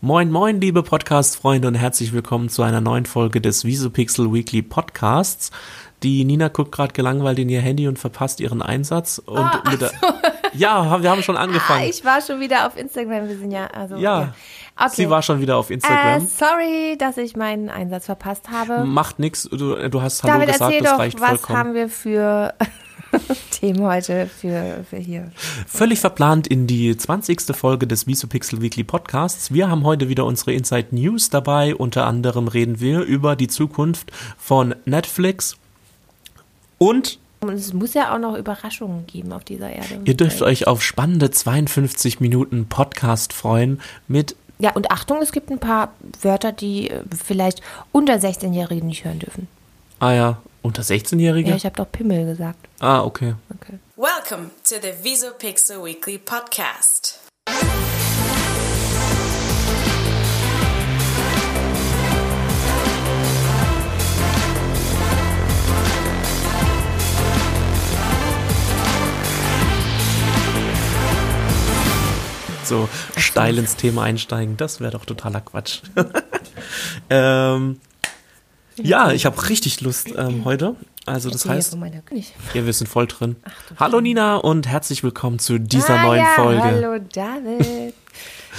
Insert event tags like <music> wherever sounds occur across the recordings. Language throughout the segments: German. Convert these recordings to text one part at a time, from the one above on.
Moin, moin, liebe Podcast-Freunde und herzlich willkommen zu einer neuen Folge des Visupixel Weekly Podcasts. Die Nina guckt gerade gelangweilt in ihr Handy und verpasst ihren Einsatz. Und Ah, mit der, ja, wir haben schon Ah, angefangen. ich war schon wieder auf Instagram. Wir sind ja, also. ja, Okay. sie war schon wieder auf Instagram. Äh, sorry, dass ich meinen Einsatz verpasst habe. Macht nix, du, du hast Hallo David, gesagt, erzähl das doch, reicht was vollkommen. haben wir für <laughs> Themen heute für, für hier? Völlig verplant in die 20. Folge des Visupixel Weekly Podcasts. Wir haben heute wieder unsere Inside News dabei. Unter anderem reden wir über die Zukunft von Netflix und Und es muss ja auch noch Überraschungen geben auf dieser Erde. Ihr dürft euch auf spannende 52 Minuten Podcast freuen mit Ja, und Achtung, es gibt ein paar Wörter, die äh, vielleicht unter 16-Jährigen nicht hören dürfen. ah ja, unter 16-Jährige? Ja, ich habe doch Pimmel gesagt. ah, okay. Okay. Welcome to the Visopixel Weekly Podcast. So steil ins Thema einsteigen, das wäre doch totaler Quatsch. <laughs> ähm, ja, ich habe richtig Lust ähm, heute. Also das heißt, ja, wir sind voll drin. Hallo Nina und herzlich willkommen zu dieser ah, neuen ja, Folge. Hallo David.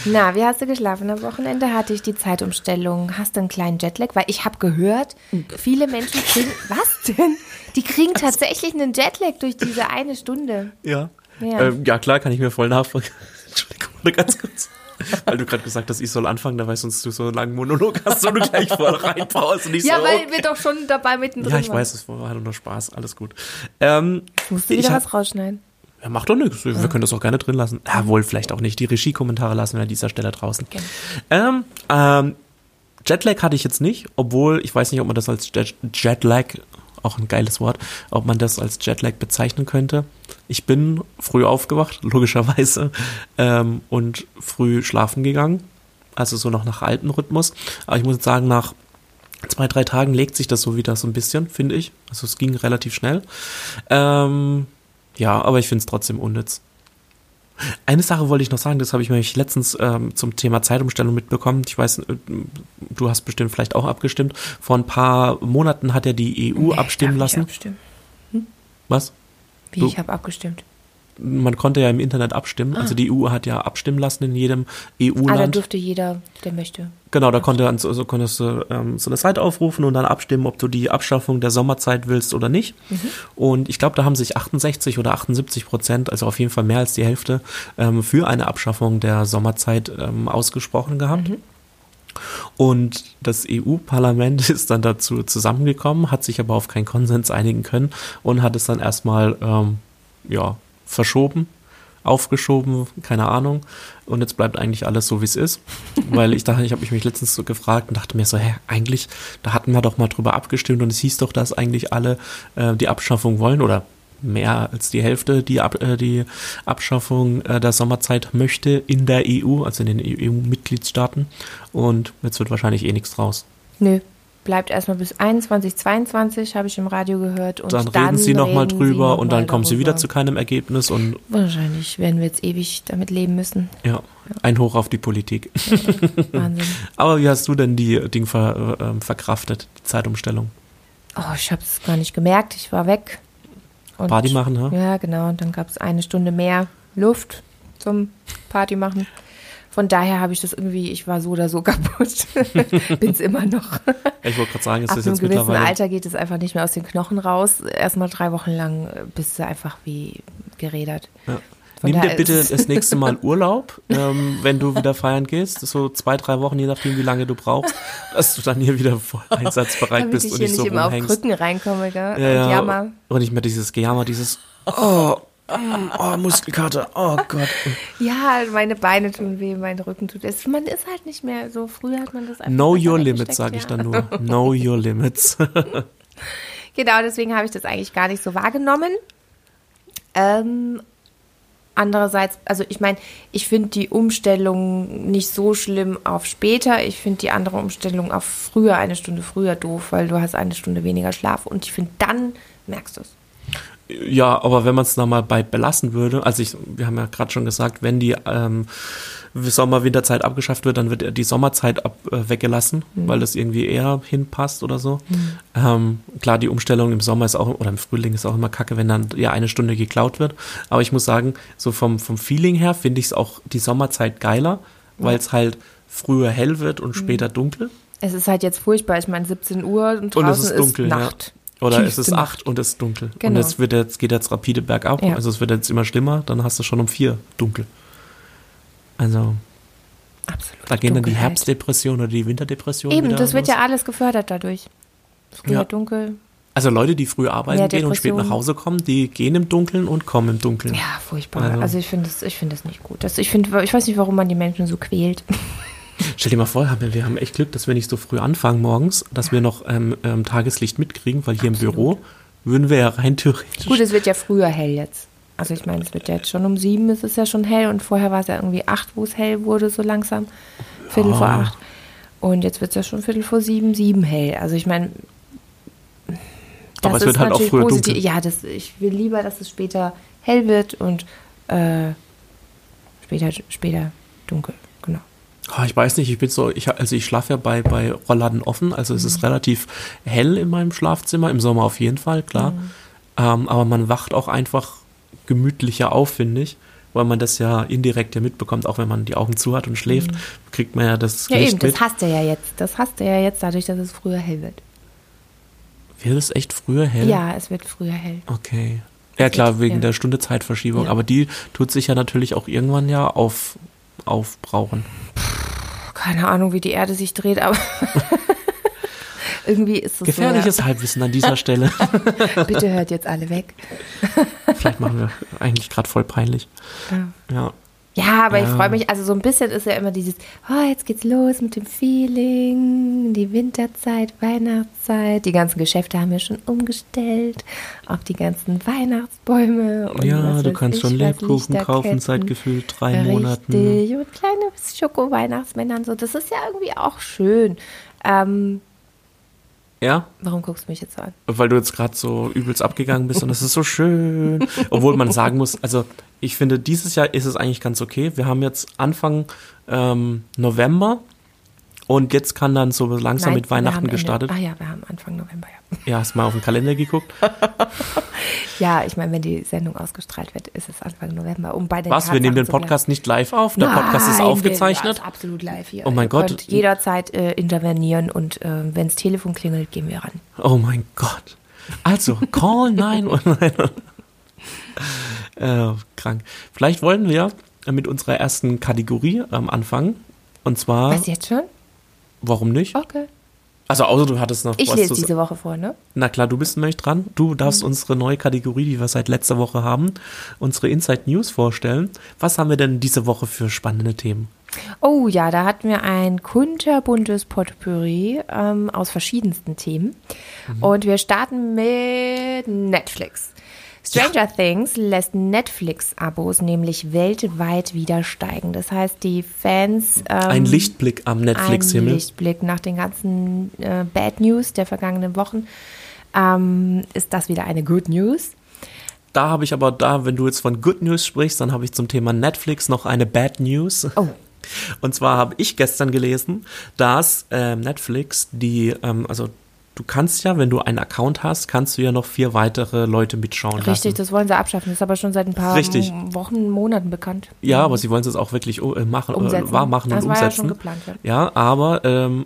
Na, wie hast du geschlafen am Wochenende? Hatte ich die Zeitumstellung? Hast du einen kleinen Jetlag? Weil ich habe gehört, viele Menschen kriegen. <laughs> Was denn? Die kriegen tatsächlich einen Jetlag durch diese eine Stunde. Ja. Ja. Ähm, ja, klar, kann ich mir voll nachvollziehen. <laughs> Entschuldigung, ganz kurz. <laughs> Weil du gerade gesagt hast, ich soll anfangen, da weißt sonst du so einen langen Monolog hast und du gleich voll reinbaust und ich Ja, so, weil okay. wir doch schon dabei mittendrin Ja, ich waren. weiß, es war nur Spaß, alles gut. Ähm, Musst du ich wieder was rausschneiden? ja, macht doch nichts, wir können das auch gerne drin lassen. Ja, wohl vielleicht auch nicht. Die Regie-Kommentare lassen wir an dieser Stelle draußen. Okay. Ähm, ähm, Jetlag hatte ich jetzt nicht, obwohl ich weiß nicht, ob man das als Jet Jetlag, auch ein geiles Wort, ob man das als Jetlag bezeichnen könnte. Ich bin früh aufgewacht, <laughs> logischerweise, ähm, und früh schlafen gegangen. Also so noch nach altem Rhythmus. Aber ich muss sagen, nach zwei, drei Tagen legt sich das so wieder so ein bisschen, finde ich. Also es ging relativ schnell. Ähm, ja, aber ich finde es trotzdem unnütz. Eine Sache wollte ich noch sagen, das habe ich nämlich letztens ähm, zum Thema Zeitumstellung mitbekommen. Ich weiß, äh, du hast bestimmt vielleicht auch abgestimmt. Vor ein paar Monaten hat ja die EU Nee, abstimmen lassen. Abstimmen. Was? Wie, Du- ich habe abgestimmt. Man konnte ja im Internet abstimmen. Also die EU hat ja abstimmen lassen in jedem E Ah, da EU-Land. durfte jeder, der möchte. Genau, da konnte, so, so konntest du ähm, so eine Seite aufrufen und dann abstimmen, ob du die Abschaffung der Sommerzeit willst oder nicht. Und ich glaube, da haben sich 68 oder 78 Prozent, also auf jeden Fall mehr als die Hälfte, ähm, für eine Abschaffung der Sommerzeit ähm, ausgesprochen gehabt. Und das EU-Parlament <laughs> ist dann dazu zusammengekommen, hat sich aber auf keinen Konsens einigen können und hat es dann erstmal ähm, ja, verschoben, aufgeschoben, keine Ahnung. Und jetzt bleibt eigentlich alles so, wie es ist. Weil ich dachte, ich habe mich letztens so gefragt und dachte mir so, hä, eigentlich, da hatten wir doch mal drüber abgestimmt und es hieß doch, dass eigentlich alle äh, die Abschaffung wollen oder mehr als die Hälfte die, Ab äh, die Abschaffung äh, der Sommerzeit möchte in der EU, also in den EU-Mitgliedstaaten. Und jetzt wird wahrscheinlich eh nichts draus. Nö, bleibt erstmal bis 21, 22, habe ich im Radio gehört. Und dann, reden sie nochmal drüber noch und dann kommen sie wieder zu keinem Ergebnis und Wahrscheinlich werden wir jetzt ewig damit leben müssen. ja, ein Hoch auf die Politik. Wahnsinn. <laughs> Aber wie hast du denn die Ding ver, äh, verkraftet, die Zeitumstellung? Oh, ich habe es gar nicht gemerkt. Ich war weg. Und Party machen, ha? Ja, genau. Und dann gab es eine Stunde mehr Luft zum Party machen. Von daher habe ich das irgendwie, ich war so oder so <laughs> kaputt. Bin es immer noch. Ich wollte gerade sagen, es Ab ist einem jetzt gewissen mittlerweile. Alter geht es einfach nicht mehr aus den Knochen raus. Erstmal drei Wochen lang bist du einfach wie gerädert. Ja. Von Nimm dir bitte das nächste <laughs> Mal Urlaub, ähm, wenn du wieder feiern gehst. So zwei, drei Wochen, je nachdem, wie lange du brauchst, dass du dann hier wieder voll <laughs> einsatzbereit Damit bist ich und hier nicht nicht so immer auf rumhängst. Krücken reinkomme, gell? Ja, ja. Und. Und nicht mehr dieses Gejammer, dieses Oh, oh Muskelkater, oh Gott. Ja, meine Beine tun weh, mein Rücken tut es. Man ist halt nicht mehr so. Früher hat man das einfach Know your limits, sage ich ja. dann nur. <laughs> Know your limits. <laughs> Genau, deswegen habe ich das eigentlich gar nicht so wahrgenommen. Ähm, andererseits, also ich meine, ich finde die Umstellung nicht so schlimm auf später. Ich finde die andere Umstellung auf früher, eine Stunde früher doof, weil du hast eine Stunde weniger Schlaf und ich finde, dann merkst du es. Ja, aber wenn man es nochmal bei belassen würde, also ich, wir haben ja gerade schon gesagt, wenn die ähm, Sommer, Winterzeit abgeschafft wird, dann wird die Sommerzeit ab, äh, weggelassen, mhm. weil das irgendwie eher hinpasst oder so. Mhm. Ähm, klar, die Umstellung im Sommer ist auch, oder im Frühling ist auch immer kacke, wenn dann ja eine Stunde geklaut wird. Aber ich muss sagen, so vom, vom Feeling her finde ich es auch die Sommerzeit geiler, weil es halt früher hell wird und mhm. später dunkel. Es ist halt jetzt furchtbar. Ich meine, 17 Uhr und draußen und es ist, dunkel, ist Nacht. Ja. Oder es ist acht und es ist dunkel. Genau. Und es wird jetzt, geht jetzt rapide bergab. Ja. Also es wird jetzt immer schlimmer. Dann hast du schon um vier dunkel. Also. Absolut. Da gehen dann die Herbstdepression oder die Winterdepression. Eben, das wird los. ja alles gefördert dadurch. Früher ja. dunkel. Also Leute, die früh arbeiten gehen und spät nach Hause kommen, die gehen im Dunkeln und kommen im Dunkeln. Ja, furchtbar. Also, also ich finde es find nicht gut. Das, ich, find, ich weiß nicht, warum man die Menschen so quält. Stell dir mal vor, wir haben echt Glück, dass wir nicht so früh anfangen morgens, dass wir noch ähm, ähm, Tageslicht mitkriegen, weil hier Absolut. im Büro würden wir ja rein theoretisch. Gut, es wird ja früher hell jetzt. Also ich meine, es wird ja jetzt schon um sieben, ist es ja schon hell und vorher war es ja irgendwie acht, wo es hell wurde, so langsam. Viertel ja. vor acht. Und jetzt wird es ja schon Viertel vor sieben, sieben hell. Also ich meine, aber es wird halt auch früher positiv. dunkel. Ja, das, ich will lieber, dass es später hell wird und äh, später, später dunkel. Oh, ich weiß nicht, ich bin so, ich, also ich schlafe ja bei, bei Rollladen offen, also es ist mhm. relativ hell in meinem Schlafzimmer, im Sommer auf jeden Fall, klar. Mhm. Ähm, aber man wacht auch einfach gemütlicher auf, finde ich, weil man das ja indirekt ja mitbekommt, auch wenn man die Augen zu hat und schläft, mhm. kriegt man ja das Ja, Licht eben, das mit. hast du ja jetzt. Das hast du ja jetzt dadurch, dass es früher hell wird. Wird es echt früher hell? Ja, es wird früher hell. Okay. Ja, klar, wegen ja. der Stunde Zeitverschiebung. Ja. Aber die tut sich ja natürlich auch irgendwann ja auf, aufbrauchen. Keine Ahnung, wie die Erde sich dreht, aber <laughs> irgendwie ist es Gefährliches so, ja. Halbwissen an dieser <laughs> Stelle. Bitte hört jetzt alle weg. Vielleicht machen wir eigentlich gerade voll peinlich. Ja. ja. Ja, aber ja. ich freue mich, also so ein bisschen ist ja immer dieses, oh, jetzt geht's los mit dem Feeling, die Winterzeit, Weihnachtszeit. Die ganzen Geschäfte haben wir schon umgestellt, auch die ganzen Weihnachtsbäume. Und ja, du kannst ich, schon Lebkuchen kaufen seit gefühlt drei Richtig. Monaten. Richtig, und kleine Schoko-Weihnachtsmänner und so. Das ist ja irgendwie auch schön. Ähm, ja? Warum guckst du mich jetzt so an? Weil du jetzt gerade so übelst abgegangen bist und das ist so schön. <laughs> Obwohl man sagen muss, also ich finde, dieses Jahr ist es eigentlich ganz okay. Wir haben jetzt Anfang ähm, November und jetzt kann dann so langsam Nein, mit Weihnachten gestartet. ah ja, wir haben Anfang November, ja. Ja, hast mal auf den Kalender geguckt? <laughs> ja, ich meine, wenn die Sendung ausgestrahlt wird, ist es Anfang November. Um bei den Was, wir nehmen den Podcast nicht live auf? Der Nein, Podcast ist aufgezeichnet? ist absolut live hier. Oh mein Ihr Gott. Jederzeit äh, intervenieren und äh, wenn das Telefon klingelt, gehen wir ran. Oh mein Gott. Also, call 911. <laughs> <laughs> äh, krank. Vielleicht wollen wir mit unserer ersten Kategorie ähm, anfangen. Und zwar. Was jetzt schon? Warum nicht? Okay. Also außer du hattest noch Ich lese diese Woche vor, ne? Na klar, du bist nämlich dran. Du darfst mhm. unsere neue Kategorie, die wir seit letzter Woche haben, unsere Inside News vorstellen. Was haben wir denn diese Woche für spannende Themen? Oh ja, da hatten wir ein kunterbuntes Potpourri ähm, aus verschiedensten Themen. Mhm. Und wir starten mit Netflix. Stranger ja. Things lässt Netflix-Abos nämlich weltweit wieder steigen. Das heißt, die Fans. Ähm, ein Lichtblick am Netflix-Himmel. Ein Lichtblick nach den ganzen äh, Bad News der vergangenen Wochen. Ähm, ist das wieder eine Good News? Da habe ich aber da, wenn du jetzt von Good News sprichst, dann habe ich zum Thema Netflix noch eine Bad News. Oh. Und zwar habe ich gestern gelesen, dass äh, Netflix die, ähm, also du kannst ja, wenn du einen Account hast, kannst du ja noch vier weitere Leute mitschauen Richtig, lassen. Richtig, das wollen sie abschaffen. Das ist aber schon seit ein paar Richtig. Wochen, Monaten bekannt. Ja, aber sie wollen es auch wirklich äh, machen, äh, umsetzen. wahr machen das und umsetzen. Ja, schon geplant, ja. ja aber ähm,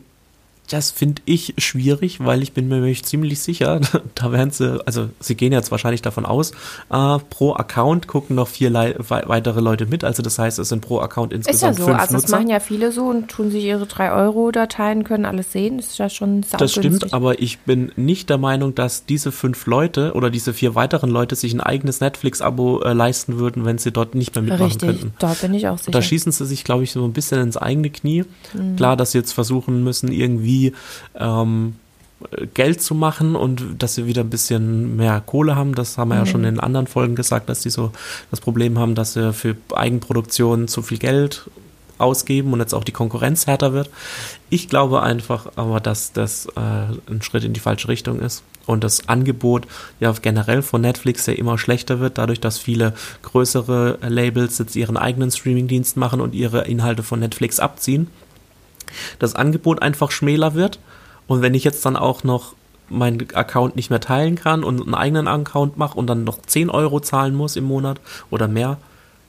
das finde ich schwierig, weil ich bin mir ziemlich sicher, <laughs> da werden sie, also sie gehen jetzt wahrscheinlich davon aus, äh, pro Account gucken noch vier Le weitere Leute mit. Also das heißt, es sind pro Account insgesamt Ist ja so, fünf also Nutzer. das machen ja viele so und tun sich ihre 3-Euro-Dateien, können alles sehen. Das ist ja schon Das stimmt, aber ich bin nicht der Meinung, dass diese fünf Leute oder diese vier weiteren Leute sich ein eigenes Netflix-Abo äh, leisten würden, wenn sie dort nicht mehr mitmachen Richtig, könnten. da bin ich auch sicher. Da schießen sie sich, glaube ich, so ein bisschen ins eigene Knie. Mhm. Klar, dass sie jetzt versuchen müssen, irgendwie ähm, Geld zu machen und dass sie wieder ein bisschen mehr Kohle haben. Das haben wir mhm. ja schon in anderen Folgen gesagt, dass die so das Problem haben, dass sie für Eigenproduktion zu viel Geld ausgeben und jetzt auch die Konkurrenz härter wird. Ich glaube einfach aber, dass das äh, ein Schritt in die falsche Richtung ist und das Angebot ja generell von Netflix ja immer schlechter wird, dadurch, dass viele größere Labels jetzt ihren eigenen Streamingdienst machen und ihre Inhalte von Netflix abziehen. Das Angebot einfach schmäler wird und wenn ich jetzt dann auch noch meinen Account nicht mehr teilen kann und einen eigenen Account mache und dann noch 10 Euro zahlen muss im Monat oder mehr,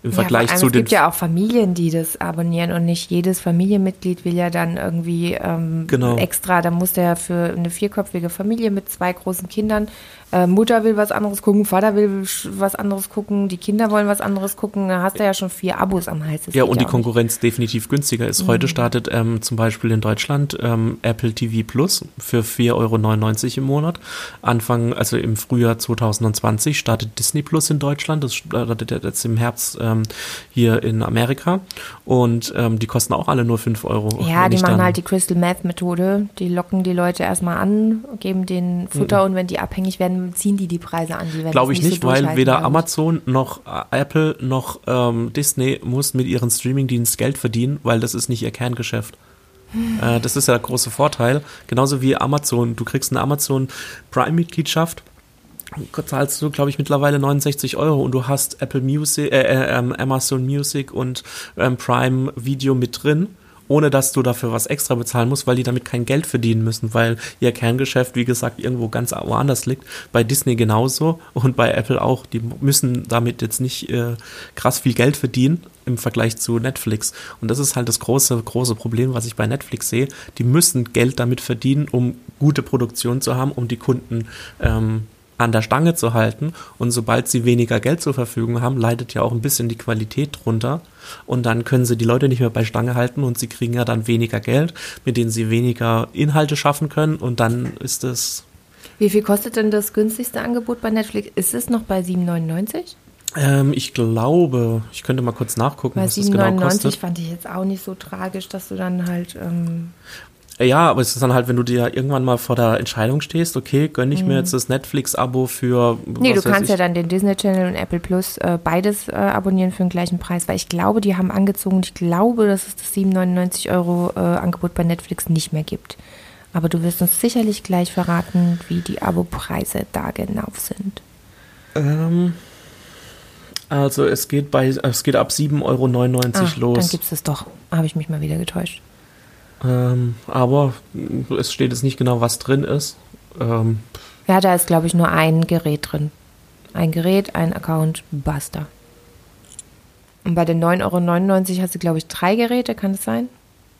im Vergleich ja, zu es den. gibt ja auch Familien, die das abonnieren und nicht jedes Familienmitglied will ja dann irgendwie ähm, Genau. extra, da muss der für eine vierköpfige Familie mit zwei großen Kindern, äh, Mutter will was anderes gucken, Vater will was anderes gucken, die Kinder wollen was anderes gucken, da hast du ja schon vier Abos am Hals. Das ja, und die auch nicht. Konkurrenz definitiv günstiger ist. Mhm. Heute startet ähm, zum Beispiel in Deutschland ähm, Apple TV Plus für 4,99 Euro im Monat. Anfang, also im Frühjahr 2020 startet Disney Plus in Deutschland. Das startet jetzt im Herbst ähm, hier in Amerika. Und ähm, die kosten auch alle nur 5 Euro. Ja, die machen halt die Crystal Meth Methode. Die locken die Leute erstmal an, geben denen Futter und wenn die abhängig werden, ziehen die die Preise an. Glaube ich nicht, so weil weder. Amazon noch äh, Apple noch ähm, Disney muss mit ihren Streamingdienst Geld verdienen, weil das ist nicht ihr Kerngeschäft. Äh, das ist ja der große Vorteil. Genauso wie Amazon. Du kriegst eine Amazon Prime-Mitgliedschaft. Zahlst du, glaube ich, mittlerweile 69 Euro und du hast Apple Music, äh, äh, ähm, Amazon Music und ähm, Prime Video mit drin, ohne dass du dafür was extra bezahlen musst, weil die damit kein Geld verdienen müssen, weil ihr Kerngeschäft, wie gesagt, irgendwo ganz woanders liegt. Bei Disney genauso und bei Apple auch. Die müssen damit jetzt nicht äh, krass viel Geld verdienen im Vergleich zu Netflix. Und das ist halt das große, große Problem, was ich bei Netflix sehe. Die müssen Geld damit verdienen, um gute Produktion zu haben, um die Kunden ähm, an der Stange zu halten. Und sobald sie weniger Geld zur Verfügung haben, leidet ja auch ein bisschen die Qualität drunter. Und dann können sie die Leute nicht mehr bei Stange halten und sie kriegen ja dann weniger Geld, mit denen sie weniger Inhalte schaffen können. Und dann ist es, Wie viel kostet denn das günstigste Angebot bei Netflix? Ist es noch bei 7,99? ähm, ich glaube, ich könnte mal kurz nachgucken, Bei was das genau 7,99 kostet. fand ich jetzt auch nicht so tragisch, dass du dann halt. Ähm, Ja, aber es ist dann halt, wenn du dir irgendwann mal vor der Entscheidung stehst, okay, gönn ich mir jetzt das Netflix-Abo für. Mhm. nee, du kannst ja ich. dann den Disney Channel und Apple Plus äh, beides äh, abonnieren für den gleichen Preis, weil ich glaube, die haben angezogen, ich glaube, dass es das 7,99 Euro äh, Angebot bei Netflix nicht mehr gibt. Aber du wirst uns sicherlich gleich verraten, wie die Abo-Preise da genau sind. Ähm, also es geht bei, es geht ab 7,99 Euro Ah, dann los. gibt's es doch. Habe ich mich mal wieder getäuscht. Ähm, aber es steht jetzt nicht genau, was drin ist. Ähm, Ja, da ist, glaube ich, nur ein Gerät drin. Ein Gerät, ein Account, basta. Und bei den 9,99 Euro hast du, glaube ich, drei Geräte, kann das sein?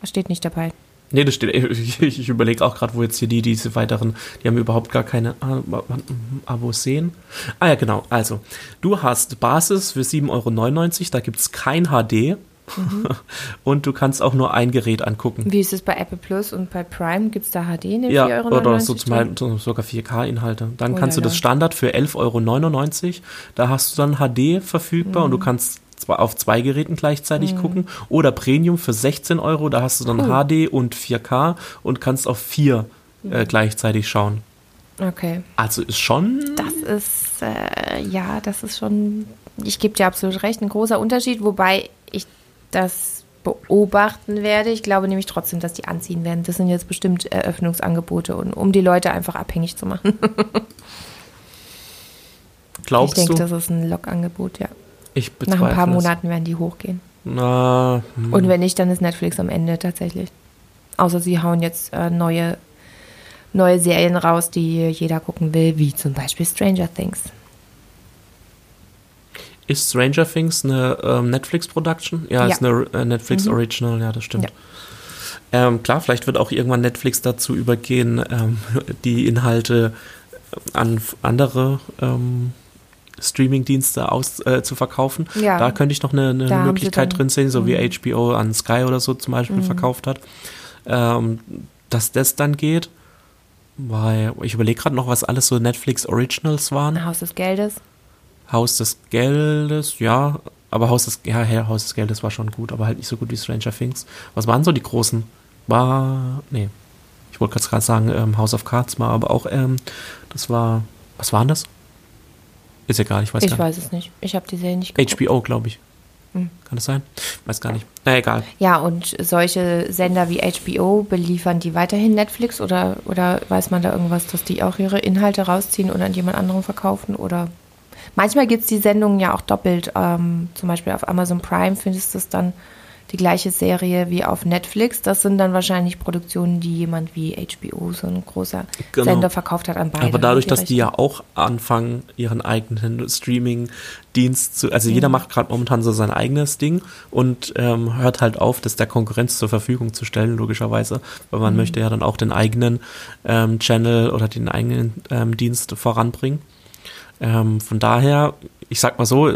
Was steht nicht dabei? nee, das steht, <laughs> ich, ich überlege auch gerade, wo jetzt hier die, diese weiteren, die haben überhaupt gar keine Ab- Ab- Abos sehen. Ah ja, genau. Also, du hast Basis für 7,99 Euro, da gibt es kein HD. Mhm. <laughs> Und du kannst auch nur ein Gerät angucken. Wie ist es bei Apple Plus und bei Prime? Gibt es da HD in den Ja, 4,99 Euro? oder so zum? Teil sogar 4K-Inhalte. Dann Oh kannst du lala. das Standard für 11,99 Euro, da hast du dann HD verfügbar und Mhm. du kannst zwar auf zwei Geräten gleichzeitig gucken. Oder Premium für 16 Euro, da hast du dann Cool. HD und 4K und kannst auf vier Mhm. äh, gleichzeitig schauen. Okay. Also ist schon. Das ist, äh, ja, das ist schon, ich gebe dir absolut recht, ein großer Unterschied, wobei das beobachten werde. Ich glaube nämlich trotzdem, dass die anziehen werden. Das sind jetzt bestimmt Eröffnungsangebote, und, um die Leute einfach abhängig zu machen. <laughs> Glaubst ich denke, du? das ist ein Log-Angebot, ja. ich Nach ein paar es. Monaten werden die hochgehen. Na, hm. Und wenn nicht, dann ist Netflix am Ende tatsächlich. Außer sie hauen jetzt äh, neue, neue Serien raus, die jeder gucken will, wie zum Beispiel Stranger Things. Ist Stranger Things eine ähm, Netflix-Production? Ja, Ja. ist eine äh, Netflix Original, ja, das stimmt. Ja. Ähm, klar, vielleicht wird auch irgendwann Netflix dazu übergehen, ähm, <laughs> die Inhalte an f- andere ähm, Streaming-Dienste aus äh, zu verkaufen. Ja. Da könnte ich noch eine, eine Möglichkeit drin sehen, so wie Mhm. HBO an Sky oder so zum Beispiel verkauft hat. Ähm, dass das dann geht, weil ich überlege gerade noch, was alles so Netflix Originals waren. Haus des Geldes. Haus des Geldes, ja, aber Haus des, ja, ja, Haus des Geldes war schon gut, aber halt nicht so gut wie Stranger Things. Was waren so die großen? War, nee, ich wollte gerade sagen, ähm, House of Cards war aber auch, ähm, das war, was war das? Ist egal, ich weiß Ich gar weiß es nicht. Ich habe die Serie nicht nicht. HBO, glaube ich. Kann das sein? Weiß gar nicht. Na egal. Ja, und solche Sender wie HBO beliefern die weiterhin Netflix oder, oder weiß man da irgendwas, dass die auch ihre Inhalte rausziehen und an jemand anderen verkaufen? Oder manchmal gibt es die Sendungen ja auch doppelt. Ähm, zum Beispiel auf Amazon Prime findest du es dann die gleiche Serie wie auf Netflix. Das sind dann wahrscheinlich Produktionen, die jemand wie HBO, so ein großer Genau. Sender, verkauft hat an beide. Aber dadurch, die dass die Rechte. ja auch anfangen, ihren eigenen Streaming-Dienst zu, also jeder macht gerade momentan so sein eigenes Ding und ähm, hört halt auf, das der Konkurrenz zur Verfügung zu stellen, logischerweise, weil man möchte ja dann auch den eigenen ähm, Channel oder den eigenen ähm, Dienst voranbringen. Ähm, von daher, ich sag mal so,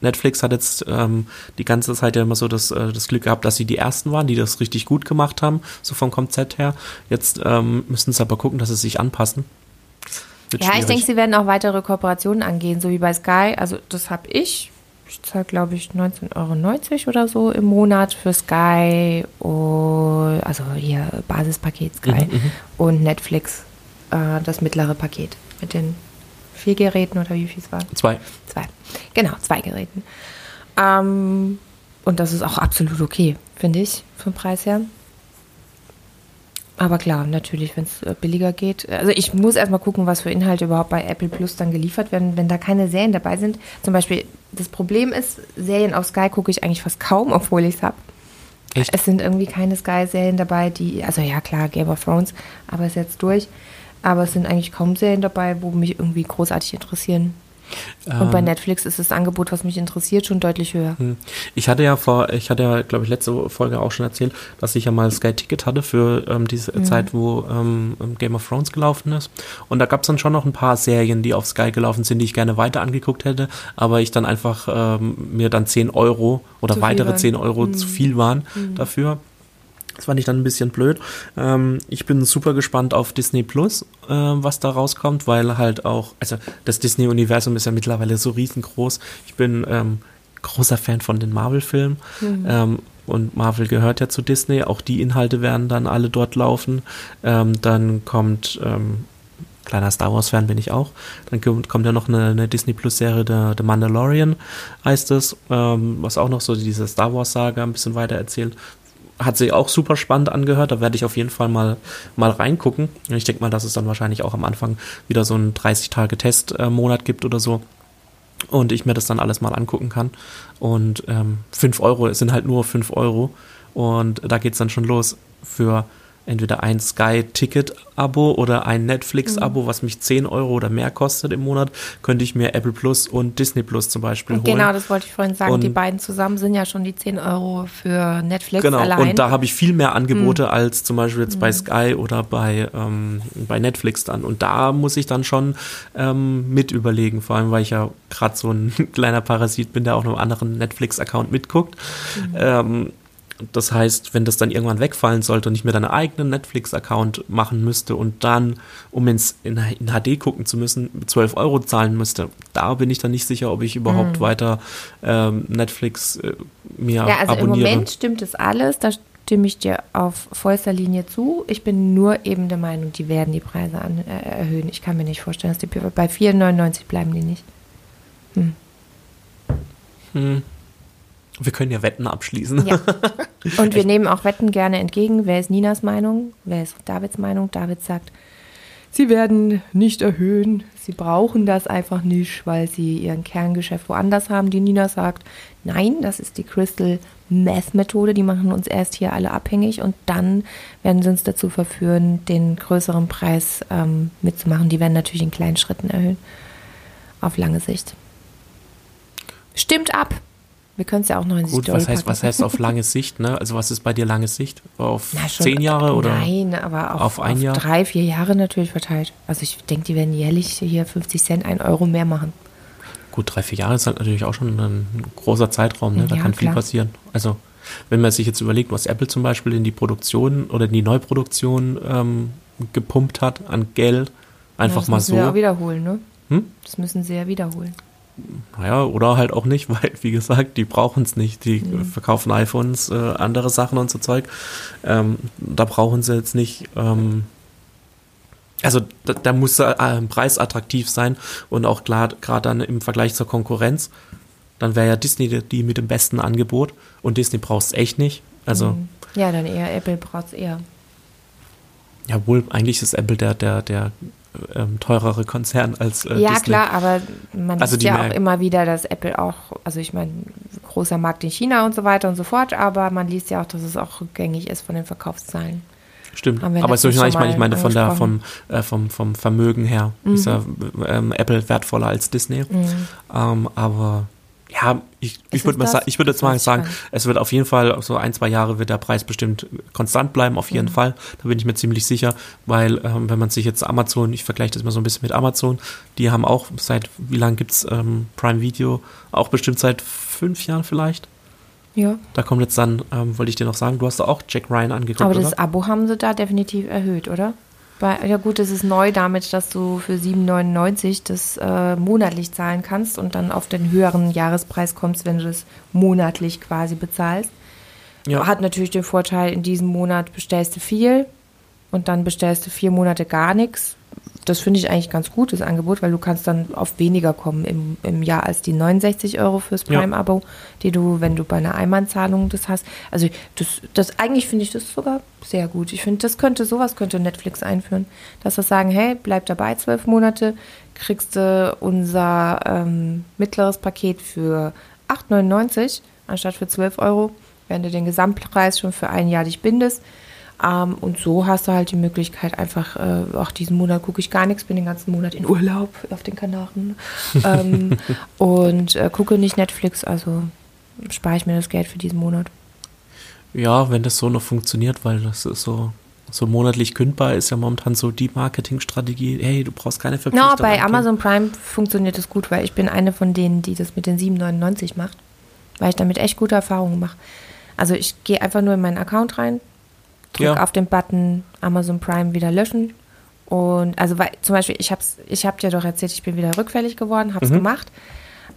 Netflix hat jetzt ähm, die ganze Zeit ja immer so das, äh, das Glück gehabt, dass sie die ersten waren, die das richtig gut gemacht haben, so vom Konzept her. Jetzt ähm, müssen sie aber gucken, dass sie sich anpassen. Wird Ja, ich schwierig. denke, sie werden auch weitere Kooperationen angehen, so wie bei Sky. Also das habe ich. Ich zahle, glaube ich, 19,90 Euro oder so im Monat für Sky, und, also hier Basispaket Sky Mhm, und Netflix, äh, das mittlere Paket mit den vier Geräten oder wie viel es war. Zwei. Zwei. Genau, zwei Geräten. Ähm, und das ist auch absolut okay, finde ich, vom Preis her. Aber klar, natürlich, wenn es billiger geht. Also ich muss erstmal gucken, was für Inhalte überhaupt bei Apple Plus dann geliefert werden, wenn da keine Serien dabei sind. Zum Beispiel, das Problem ist, Serien auf Sky gucke ich eigentlich fast kaum, obwohl ich es habe. Echt? Es sind irgendwie keine Sky-Serien dabei, die, also ja klar, Game of Thrones, aber ist jetzt durch. Aber es sind eigentlich kaum Serien dabei, wo mich irgendwie großartig interessieren. Und bei Ähm, Netflix ist das Angebot, was mich interessiert, schon deutlich höher. hm. Ich hatte ja vor, ich hatte ja, glaube ich, letzte Folge auch schon erzählt, dass ich ja mal Sky Ticket hatte für ähm, diese Mhm. Zeit, wo ähm, Game of Thrones gelaufen ist. Und da gab es dann schon noch ein paar Serien, die auf Sky gelaufen sind, die ich gerne weiter angeguckt hätte, aber ich dann einfach ähm, mir dann 10 Euro oder Zu weitere waren. 10 Euro zu viel waren dafür. Das fand ich dann ein bisschen blöd. Ähm, ich bin super gespannt auf Disney Plus, äh, was da rauskommt, weil halt auch, also das Disney-Universum ist ja mittlerweile so riesengroß. Ich bin ähm, großer Fan von den Marvel-Filmen. Ähm, und Marvel gehört ja zu Disney. Auch die Inhalte werden dann alle dort laufen. Ähm, dann kommt ähm, kleiner Star Wars-Fan bin ich auch. Dann kommt, kommt ja noch eine, eine Disney Plus-Serie, der, der Mandalorian heißt es, ähm, was auch noch so diese Star Wars-Saga ein bisschen weiter erzählt. Hat sich auch super spannend angehört, da werde ich auf jeden Fall mal, mal reingucken. Ich denke mal, dass es dann wahrscheinlich auch am Anfang wieder so einen 30-Tage-Test-Monat gibt oder so. Und ich mir das dann alles mal angucken kann. Und ähm, 5 Euro, es sind halt nur 5 Euro. Und da geht's dann schon los für entweder ein Sky-Ticket-Abo oder ein Netflix-Abo, was mich 10 Euro oder mehr kostet im Monat, könnte ich mir Apple Plus und Disney Plus zum Beispiel holen. genau, das wollte ich vorhin sagen. Und- die beiden zusammen sind ja schon die 10 Euro für Netflix Genau, allein. und da habe ich viel mehr Angebote Hm. als zum Beispiel jetzt bei Sky oder bei, ähm, bei Netflix dann. Und da muss ich dann schon ähm, mit überlegen, vor allem weil ich ja gerade so ein <laughs> kleiner Parasit bin, der auch noch einen anderen Netflix-Account mitguckt. Hm. Ähm, das heißt, wenn das dann irgendwann wegfallen sollte und ich mir dann einen eigenen Netflix-Account machen müsste und dann, um ins, in, in HD gucken zu müssen, 12 Euro zahlen müsste, da bin ich dann nicht sicher, ob ich überhaupt weiter ähm, Netflix äh, mir Hm. ja, also im abonniere. Moment stimmt es alles. Da stimme ich dir auf vollster Linie zu. Ich bin nur eben der Meinung, die werden die Preise an, äh, erhöhen. Ich kann mir nicht vorstellen, dass die bei 4,99 bleiben die nicht. Hm. Wir können ja Wetten abschließen. Ja. <laughs> Und wir nehmen auch Wetten gerne entgegen. Wer ist Ninas Meinung? Wer ist Davids Meinung? David sagt, sie werden nicht erhöhen. Sie brauchen das einfach nicht, weil sie ihren Kerngeschäft woanders haben. Die Nina sagt, nein, das ist die Crystal Meth Methode. Die machen uns erst hier alle abhängig und dann werden sie uns dazu verführen, den größeren Preis ähm, mitzumachen. Die werden natürlich in kleinen Schritten erhöhen. Auf lange Sicht. Stimmt ab. Wir können es ja auch noch in die Gut, Story was heißt, packen. was heißt auf lange Sicht, ne? Also was ist bei dir lange Sicht? Auf Na, schon- zehn Jahre oder? Nein, aber auf, auf ein auf Jahr? drei, vier Jahre natürlich verteilt. Also ich denke, die werden jährlich hier 50 Cent, ein Euro mehr machen. Gut, drei, vier Jahre ist halt natürlich auch schon ein großer Zeitraum, ne? Da Ja, kann viel klar. passieren. Also wenn man sich jetzt überlegt, was Apple zum Beispiel in die Produktion oder in die Neuproduktion ähm, gepumpt hat an Geld, einfach das mal müssen so. sie ja wiederholen, ne? Hm? Das müssen sie ja wiederholen. Naja, oder halt auch nicht, <laughs> weil, wie gesagt, die brauchen es nicht. Die Mhm. verkaufen iPhones, äh, andere Sachen und so Zeug. Ähm, da brauchen sie jetzt nicht. Ähm, also da, da muss der äh, Preis attraktiv sein und auch klar, gerade dann im Vergleich zur Konkurrenz. dann wäre ja Disney die, die mit dem besten Angebot und Disney brauchst echt nicht. Also, Ja, dann eher Apple braucht's eher. ja wohl, eigentlich ist Apple der, der, der ähm, teurere Konzern als äh, ja, Disney. klar, aber man Also sieht ja auch immer wieder, dass Apple auch, also ich meine, großer Markt in China und so weiter und so fort, aber man liest ja auch, dass es auch rückgängig ist von den Verkaufszahlen. Stimmt. Aber so, ich meine, ich meine, von der, vom, äh, vom, vom Vermögen her ist ja ähm, Apple wertvoller als Disney. Ähm, aber ja, ich, ich würde mal das? sagen, ich würde Das jetzt mal sagen, es wird auf jeden Fall so ein, zwei Jahre wird der Preis bestimmt konstant bleiben, auf Mhm. jeden Fall. Da bin ich mir ziemlich sicher, weil ähm, wenn man sich jetzt Amazon, ich vergleiche das mal so ein bisschen mit Amazon, die haben auch seit, wie lange gibt's ähm, Prime Video? Auch bestimmt seit fünf Jahren vielleicht. Ja. Da kommt jetzt dann, ähm, wollte ich dir noch sagen, du hast da auch Jack Ryan angeguckt, Aber oder? das Abo haben sie da definitiv erhöht, oder? Bei, ja gut, es ist neu damit, dass du für 7,99 das äh, monatlich zahlen kannst und dann auf den höheren Jahrespreis kommst, wenn du das monatlich quasi bezahlst. Ja. Hat natürlich den Vorteil, in diesem Monat bestellst du viel und dann bestellst du vier Monate gar nichts. Das finde ich eigentlich ganz gut, das Angebot, weil du kannst dann auf weniger kommen im, im Jahr als die 69 Euro fürs Ja. Prime-Abo, die du, wenn du bei einer Einmalzahlung das hast. Also das, das eigentlich finde ich das sogar sehr gut. Ich finde, das könnte, sowas könnte Netflix einführen. Dass wir sagen, hey, bleib dabei zwölf Monate, kriegst du unser ähm, mittleres Paket für 8,99 anstatt für 12 Euro, während du den Gesamtpreis schon für ein Jahr dich bindest. Ähm, und so hast du halt die Möglichkeit, einfach, äh, ach, diesen Monat gucke ich gar nichts, bin den ganzen Monat in Urlaub auf den Kanaren ähm, <laughs> und äh, gucke nicht Netflix, also spare ich mir das Geld für diesen Monat. Ja, wenn das so noch funktioniert, weil das ist so, so monatlich kündbar ist ja momentan so die Marketingstrategie. Hey, du brauchst keine Verpflichtung. No, bei. Amazon Prime funktioniert das gut, weil ich bin eine von denen, die das mit den 7,99 macht, weil ich damit echt gute Erfahrungen mache. Also ich gehe einfach nur in meinen Account rein, drücke Ja. auf den Button Amazon Prime wieder löschen und also weil zum Beispiel ich hab's, ich habe dir doch erzählt, ich bin wieder rückfällig geworden, Mhm. hab's gemacht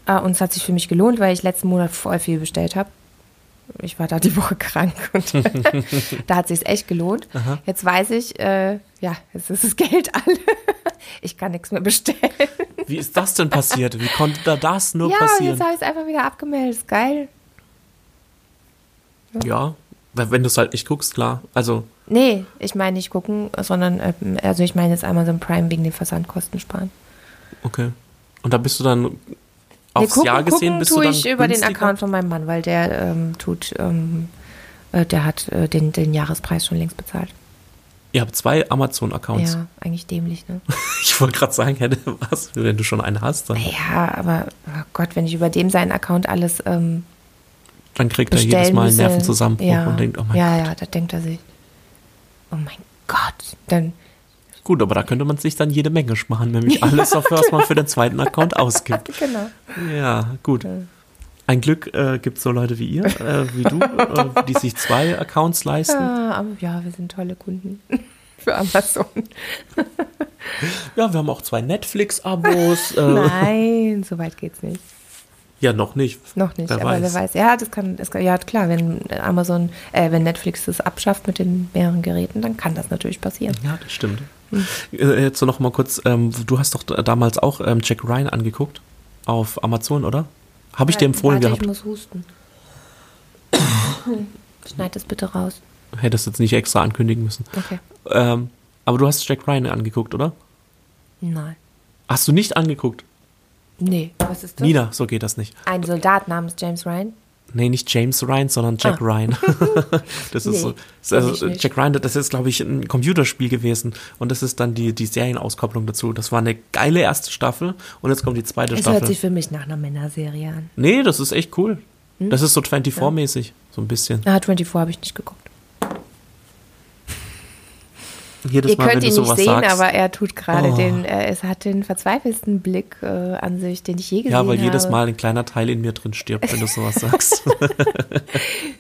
äh, und es hat sich für mich gelohnt, weil ich letzten Monat voll viel bestellt habe. Ich war da die <laughs> Woche krank und <laughs> da hat sich's echt gelohnt. Jetzt weiß ich, äh, ja, jetzt ist das Geld alle. <laughs> Ich kann nichts mehr bestellen. Wie ist das denn passiert? Wie konnte da das nur ja, passieren? jetzt habe ich es einfach wieder abgemeldet. Ist geil. Ja, wenn du es halt nicht guckst, klar. Also, Nee, ich meine nicht gucken, sondern ähm, also ich meine jetzt Amazon Prime wegen den Versandkosten sparen. okay. Und da bist du dann aufs nee, gucken, Jahr gesehen, gucken bist du tue dann ich über den? Account von meinem Mann, weil der ähm, tut, ähm, äh, der hat äh, den, den Jahrespreis schon längst bezahlt. Ihr habt zwei Amazon-Accounts. Ja, eigentlich dämlich, ne? <laughs> Ich wollte gerade sagen, hätte <laughs> was, wenn du schon einen hast, dann, Ja, aber oh Gott, wenn ich über dem seinen Account alles ähm, dann kriegt er jedes Mal einen Nervenzusammenbruch ja, und denkt, oh mein Ja, Gott. ja, da denkt er sich, oh mein Gott, dann Gut, aber da könnte man sich dann jede Menge sparen, nämlich alles, <laughs> auf was man für den zweiten Account <laughs> ausgibt. genau. Ja, gut. Ein Glück äh, gibt es so Leute wie ihr, äh, wie du, <laughs> äh, die sich zwei Accounts leisten. Aber ja, wir sind tolle Kunden für Amazon. Ja, wir haben auch zwei Netflix-Abos. Äh, Nein, so weit geht's nicht. Ja, noch nicht. Noch nicht, Wer aber weiß. wer weiß. Ja, das kann, das kann, ja klar, wenn Amazon, äh, wenn Netflix das abschafft mit den mehreren Geräten, dann kann das natürlich passieren. Ja, das stimmt. Hm. Äh, Jetzt so noch mal kurz, ähm, du hast doch damals auch ähm, Jack Ryan angeguckt auf Amazon, oder? Habe ich dir empfohlen Warte, gehabt. Ich muss husten. <coughs> Schneid das bitte raus. Hättest jetzt nicht extra ankündigen müssen. Okay. Ähm, aber du hast Jack Ryan angeguckt, oder? Nein. Hast du nicht angeguckt? Nee, was ist das? Nina, so geht das nicht. Ein Soldat namens James Ryan. Nee, nicht James Ryan, sondern Jack Ah. Ryan. <laughs> das ist Nee, so. Das nicht. Jack Ryan, das ist, glaube ich, ein Computerspiel gewesen. Und das ist dann die, die Serienauskopplung dazu. Das war eine geile erste Staffel und jetzt kommt die zweite Es hört Staffel. sich für mich nach einer Männerserie an. Nee, das ist echt cool. Hm? Das ist so 24-mäßig, so ein bisschen. Ah, 24 habe ich nicht geguckt. Jedes Ihr Mal, könnt ihn nicht sehen, sagst. aber er tut gerade Oh. den, äh, es hat den verzweifelsten Blick äh, an sich, den ich je gesehen ja, habe. weil jedes Mal ein kleiner Teil in mir drin stirbt, wenn du sowas sagst. <laughs>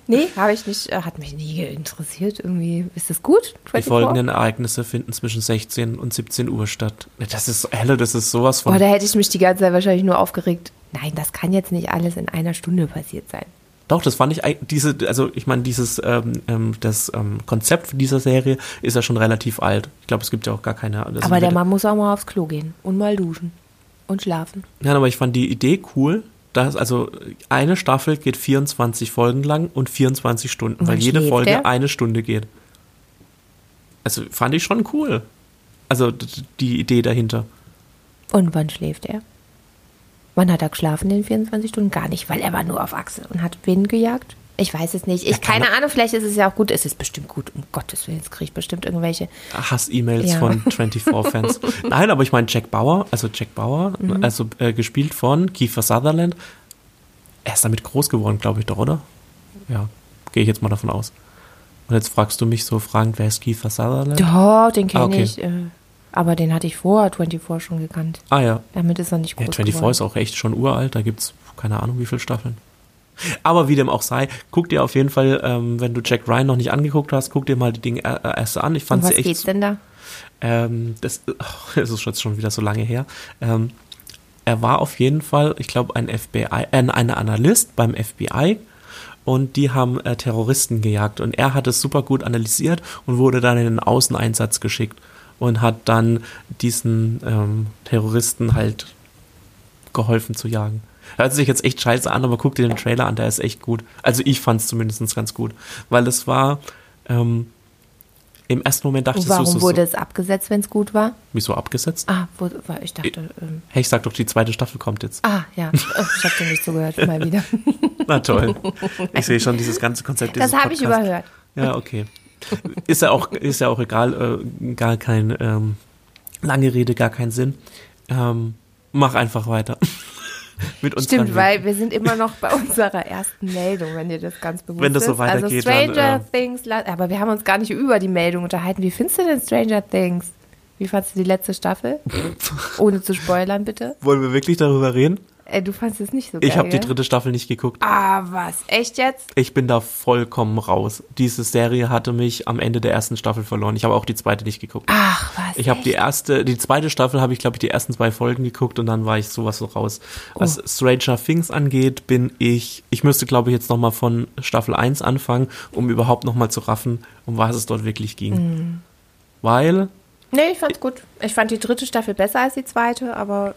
Nee, habe ich nicht, äh, hat mich nie interessiert irgendwie. Ist das gut? Die 24? folgenden Ereignisse finden zwischen 16 und 17 Uhr statt. Das ist, Helle, das ist sowas von. Oh, da hätte ich mich die ganze Zeit wahrscheinlich nur aufgeregt. Nein, das kann jetzt nicht alles in einer Stunde passiert sein. Doch, das fand ich, diese, also ich meine, dieses, ähm, ähm, das ähm, Konzept dieser Serie ist ja schon relativ alt. Ich glaube, es gibt ja auch gar keine. aber der Mann muss auch mal aufs Klo gehen und mal duschen und schlafen. Ja, aber ich fand die Idee cool, das, also eine Staffel geht 24 Folgen lang und 24 Stunden, Und weil jede Folge der? eine Stunde geht. Also fand ich schon cool. Also die Idee dahinter. Und wann schläft er? Wann hat er geschlafen in den 24 Stunden? Gar nicht, weil er war nur auf Achse und hat wen gejagt? Ich weiß es nicht. Ich Ja, keine- Ahnung, vielleicht ist es ja auch gut. Es ist bestimmt gut. Um Gottes Willen, jetzt kriege ich bestimmt irgendwelche. Hass-E-Mails Ja. von 24-Fans. <laughs> Nein, aber ich meine Jack Bauer, also Jack Bauer, Mhm. also äh, gespielt von Kiefer Sutherland. Er ist damit groß geworden, glaube ich doch, oder? Ja, gehe ich jetzt mal davon aus. Und jetzt fragst du mich so fragend, wer ist Kiefer Sutherland? Doch, den kenne Ah, okay. ich. Äh, aber den hatte ich vor 24 schon gekannt. Ah ja, Damit ist er nicht Ja, groß 24 geworden. ist auch echt schon uralt, da gibt's keine Ahnung wie viele Staffeln. Aber wie dem auch sei, guck dir auf jeden Fall, ähm, wenn du Jack Ryan noch nicht angeguckt hast, guck dir mal die Dinge äh, erst an. Ich Um fand was sie echt. geht's denn da? Ähm, das, ach, <laughs> das ist jetzt schon wieder so lange her. Ähm, er war auf jeden Fall, ich glaube, ein FBI, äh, ein Analyst beim FBI und die haben äh, Terroristen gejagt und er hat es super gut analysiert und wurde dann in den Außeneinsatz geschickt und hat dann diesen ähm, Terroristen halt geholfen zu jagen. Hört sich jetzt echt scheiße an, aber guck dir den Trailer an, der ist echt gut. Also ich fand es zumindest ganz gut, weil es war ähm, im ersten Moment dachte ich warum so, so, wurde es abgesetzt, wenn es gut war? wieso abgesetzt? Ah, wo, ich dachte. Ähm, Hey, ich sag doch, die zweite Staffel kommt jetzt. ah, ja. Oh, ich habe dir nicht zugehört, mal wieder. <laughs> Na toll. <laughs> Ich sehe schon dieses ganze Konzept. Das habe ich überhört. Ja, okay. Ist ja auch, ist ja auch egal, äh, gar kein, ähm, lange Rede, gar keinen Sinn. Ähm, mach einfach weiter. <laughs> Mit uns Stimmt, weil wir sind immer noch bei unserer ersten Meldung, wenn dir das ganz bewusst Wenn das so ist. weitergeht, Also dann, Stranger äh, Things, aber wir haben uns gar nicht über die Meldung unterhalten. Wie findest du denn Stranger Things? Wie fandest du die letzte Staffel? <laughs> Ohne zu spoilern, bitte. Wollen wir wirklich darüber reden? Äh, du fandest es nicht so geil, Ich habe die dritte Staffel nicht geguckt. Ah, was? Echt jetzt? Ich bin da vollkommen raus. Diese Serie hatte mich am Ende der ersten Staffel verloren. Ich habe auch die zweite nicht geguckt. Ach, was? Ich habe die erste, die zweite Staffel habe ich, glaube ich, die ersten zwei Folgen geguckt und dann war ich sowas so raus. Was Stranger Things angeht, bin ich, ich müsste, glaube ich, jetzt nochmal von Staffel 1 anfangen, um überhaupt nochmal zu raffen, um was es dort wirklich ging. Weil, Nee, ich fand's gut. Ich fand die dritte Staffel besser als die zweite, aber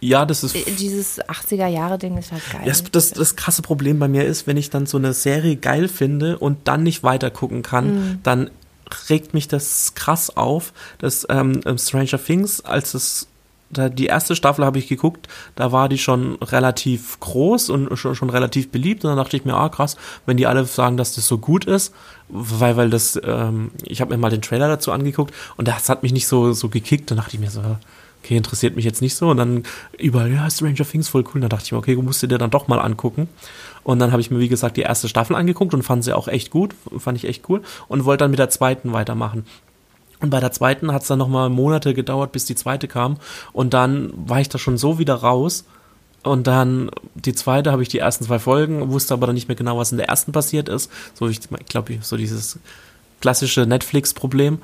ja, das ist äh, dieses 80er-Jahre-Ding ist halt geil. Das, das, das krasse Problem bei mir ist, wenn ich dann so eine Serie geil finde und dann nicht weiter gucken kann, dann regt mich das krass auf, dass ähm, ähm, Stranger Things, als es da die erste Staffel habe ich geguckt, da war die schon relativ groß und schon, schon relativ beliebt und dann dachte ich mir, ah krass, wenn die alle sagen, dass das so gut ist, weil weil das, ähm, ich habe mir mal den Trailer dazu angeguckt und das hat mich nicht so so gekickt, dann dachte ich mir so, okay, interessiert mich jetzt nicht so und dann überall, ja, Stranger Things voll cool, da dachte ich mir, okay, du musst dir dann doch mal angucken und dann habe ich mir, wie gesagt, die erste Staffel angeguckt und fand sie auch echt gut, fand ich echt cool und wollte dann mit der zweiten weitermachen. Und bei der zweiten hat es dann nochmal Monate gedauert, bis die zweite kam. Und dann war ich da schon so wieder raus. Und dann die zweite habe ich die ersten zwei Folgen, wusste aber dann nicht mehr genau, was in der ersten passiert ist. So, ich glaube, so dieses klassische Netflix-Problem.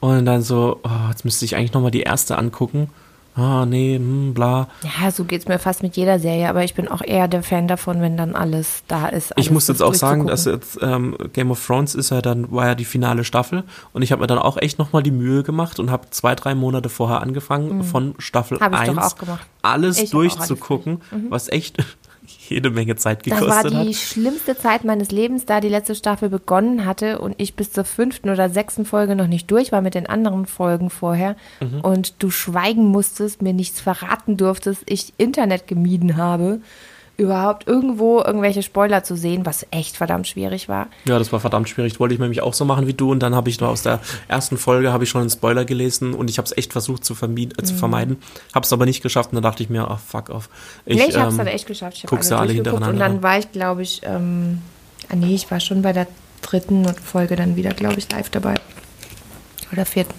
Und dann so, oh, jetzt müsste ich eigentlich nochmal die erste angucken. Ah, nee, hm, bla. Ja, so geht's mir fast mit jeder Serie, aber ich bin auch eher der Fan davon, wenn dann alles da ist. Ich alles muss jetzt auch sagen, dass jetzt ähm, Game of Thrones ist ja dann war ja die finale Staffel und ich habe mir dann auch echt noch mal die Mühe gemacht und habe zwei drei Monate vorher angefangen von Staffel Mhm. Hab ich doch 1 auch gemacht. alles Ich alles durchzugucken, was echt jede Menge Zeit Das war gekostet die hat. schlimmste Zeit meines Lebens, da die letzte Staffel begonnen hatte und ich bis zur fünften oder sechsten Folge noch nicht durch war mit den anderen Folgen vorher Mhm. und du schweigen musstest, mir nichts verraten durftest, ich Internet gemieden habe, überhaupt irgendwo irgendwelche Spoiler zu sehen, was echt verdammt schwierig war. Ja, das war verdammt schwierig. Wollte ich nämlich auch so machen wie du und dann habe ich nur aus der ersten Folge habe ich schon einen Spoiler gelesen und ich habe es echt versucht zu, vermied, äh, zu vermeiden, habe es aber nicht geschafft und dann dachte ich mir, ach fuck off. Ich, nee, ich habe es ähm, dann echt geschafft. Ich habe guck's ja alle durchgeguckt Und hintereinander. dann war ich, glaube ich, ähm, ah, nee, ich war schon bei der dritten Folge dann wieder, glaube ich, live dabei. Oder vierten.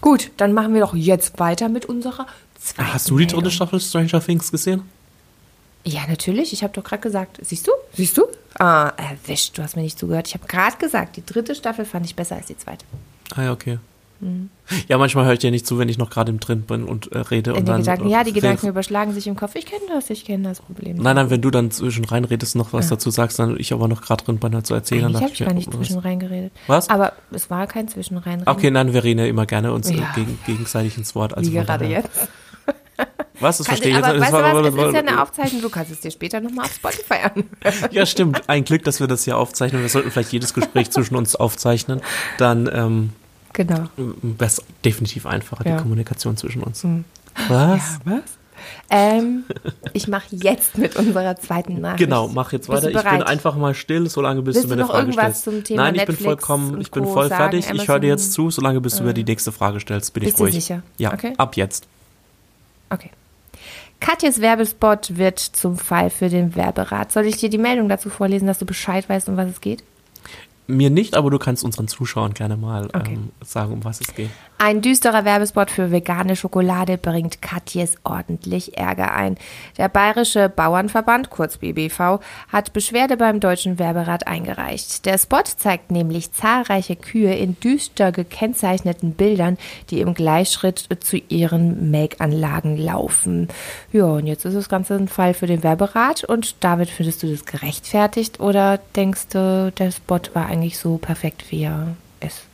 Gut, dann machen wir doch jetzt weiter mit unserer zweiten Hast du die dritte. Staffel Stranger Things gesehen? Ja, natürlich. Ich habe doch gerade gesagt. Siehst du? Siehst du? Ah, erwischt. Du hast mir nicht zugehört. Ich habe gerade gesagt, die dritte Staffel fand ich besser als die zweite. Ah ja, okay. Mhm. Ja, manchmal höre ich dir nicht zu, wenn ich noch gerade im drin bin und äh, rede. In und den dann, Gedanken, ja, die äh, Gedanken überschlagen sich im Kopf. Ich kenne das, ich kenne das Problem. Nein, nein, wenn du dann zwischen redest, noch was dazu sagst, dann ich aber noch gerade drin bin, zu erzählen. Eigentlich dann habe ich gar mir, nicht zwischen reingeredet. Was? Aber es war kein Zwischenrein. Okay, nein, wir reden ja immer gerne uns äh, Ja. gegen, gegenseitig ins Wort. Also Wie gerade jetzt. Was? Das verstehe ich jetzt. weißt Das du ist ja eine Aufzeichnung, du kannst es dir später nochmal auf Spotify an. Ja, stimmt. Ein Glück, dass wir das hier aufzeichnen. Wir sollten vielleicht jedes Gespräch zwischen uns aufzeichnen. Dann ähm, genau. wäre es definitiv einfacher, Ja. Die Kommunikation zwischen uns. Was? was? Ähm, ich mache jetzt mit unserer zweiten Nachricht. Genau, mach jetzt weiter. du Ich bin einfach mal still, solange bis Willst du mir du eine Frage stellst. zum Thema Nein, ich bin Netflix vollkommen, und ich bin voll sagen, fertig. Ich höre dir Amazon? jetzt zu, solange bis du mir die nächste Frage stellst, bin ich Bist du ruhig. sicher? Ja, Okay. ab jetzt. Okay. Katjes Werbespot wird zum Fall für den Werberat. Soll ich dir die Meldung dazu vorlesen, dass du Bescheid weißt, um was es geht? Mir nicht, aber du kannst unseren Zuschauern gerne mal Okay. ähm, sagen, um was es geht. Ein düsterer Werbespot für vegane Schokolade bringt Katjes ordentlich Ärger ein. Der Bayerische Bauernverband, kurz BBV, hat Beschwerde beim Deutschen Werberat eingereicht. Der Spot zeigt nämlich zahlreiche Kühe in düster gekennzeichneten Bildern, die im Gleichschritt zu ihren Melkanlagen laufen. Ja, und jetzt ist das Ganze ein Fall für den Werberat. Und David, findest du das gerechtfertigt oder denkst du, der Spot war eigentlich so perfekt, wie er ist?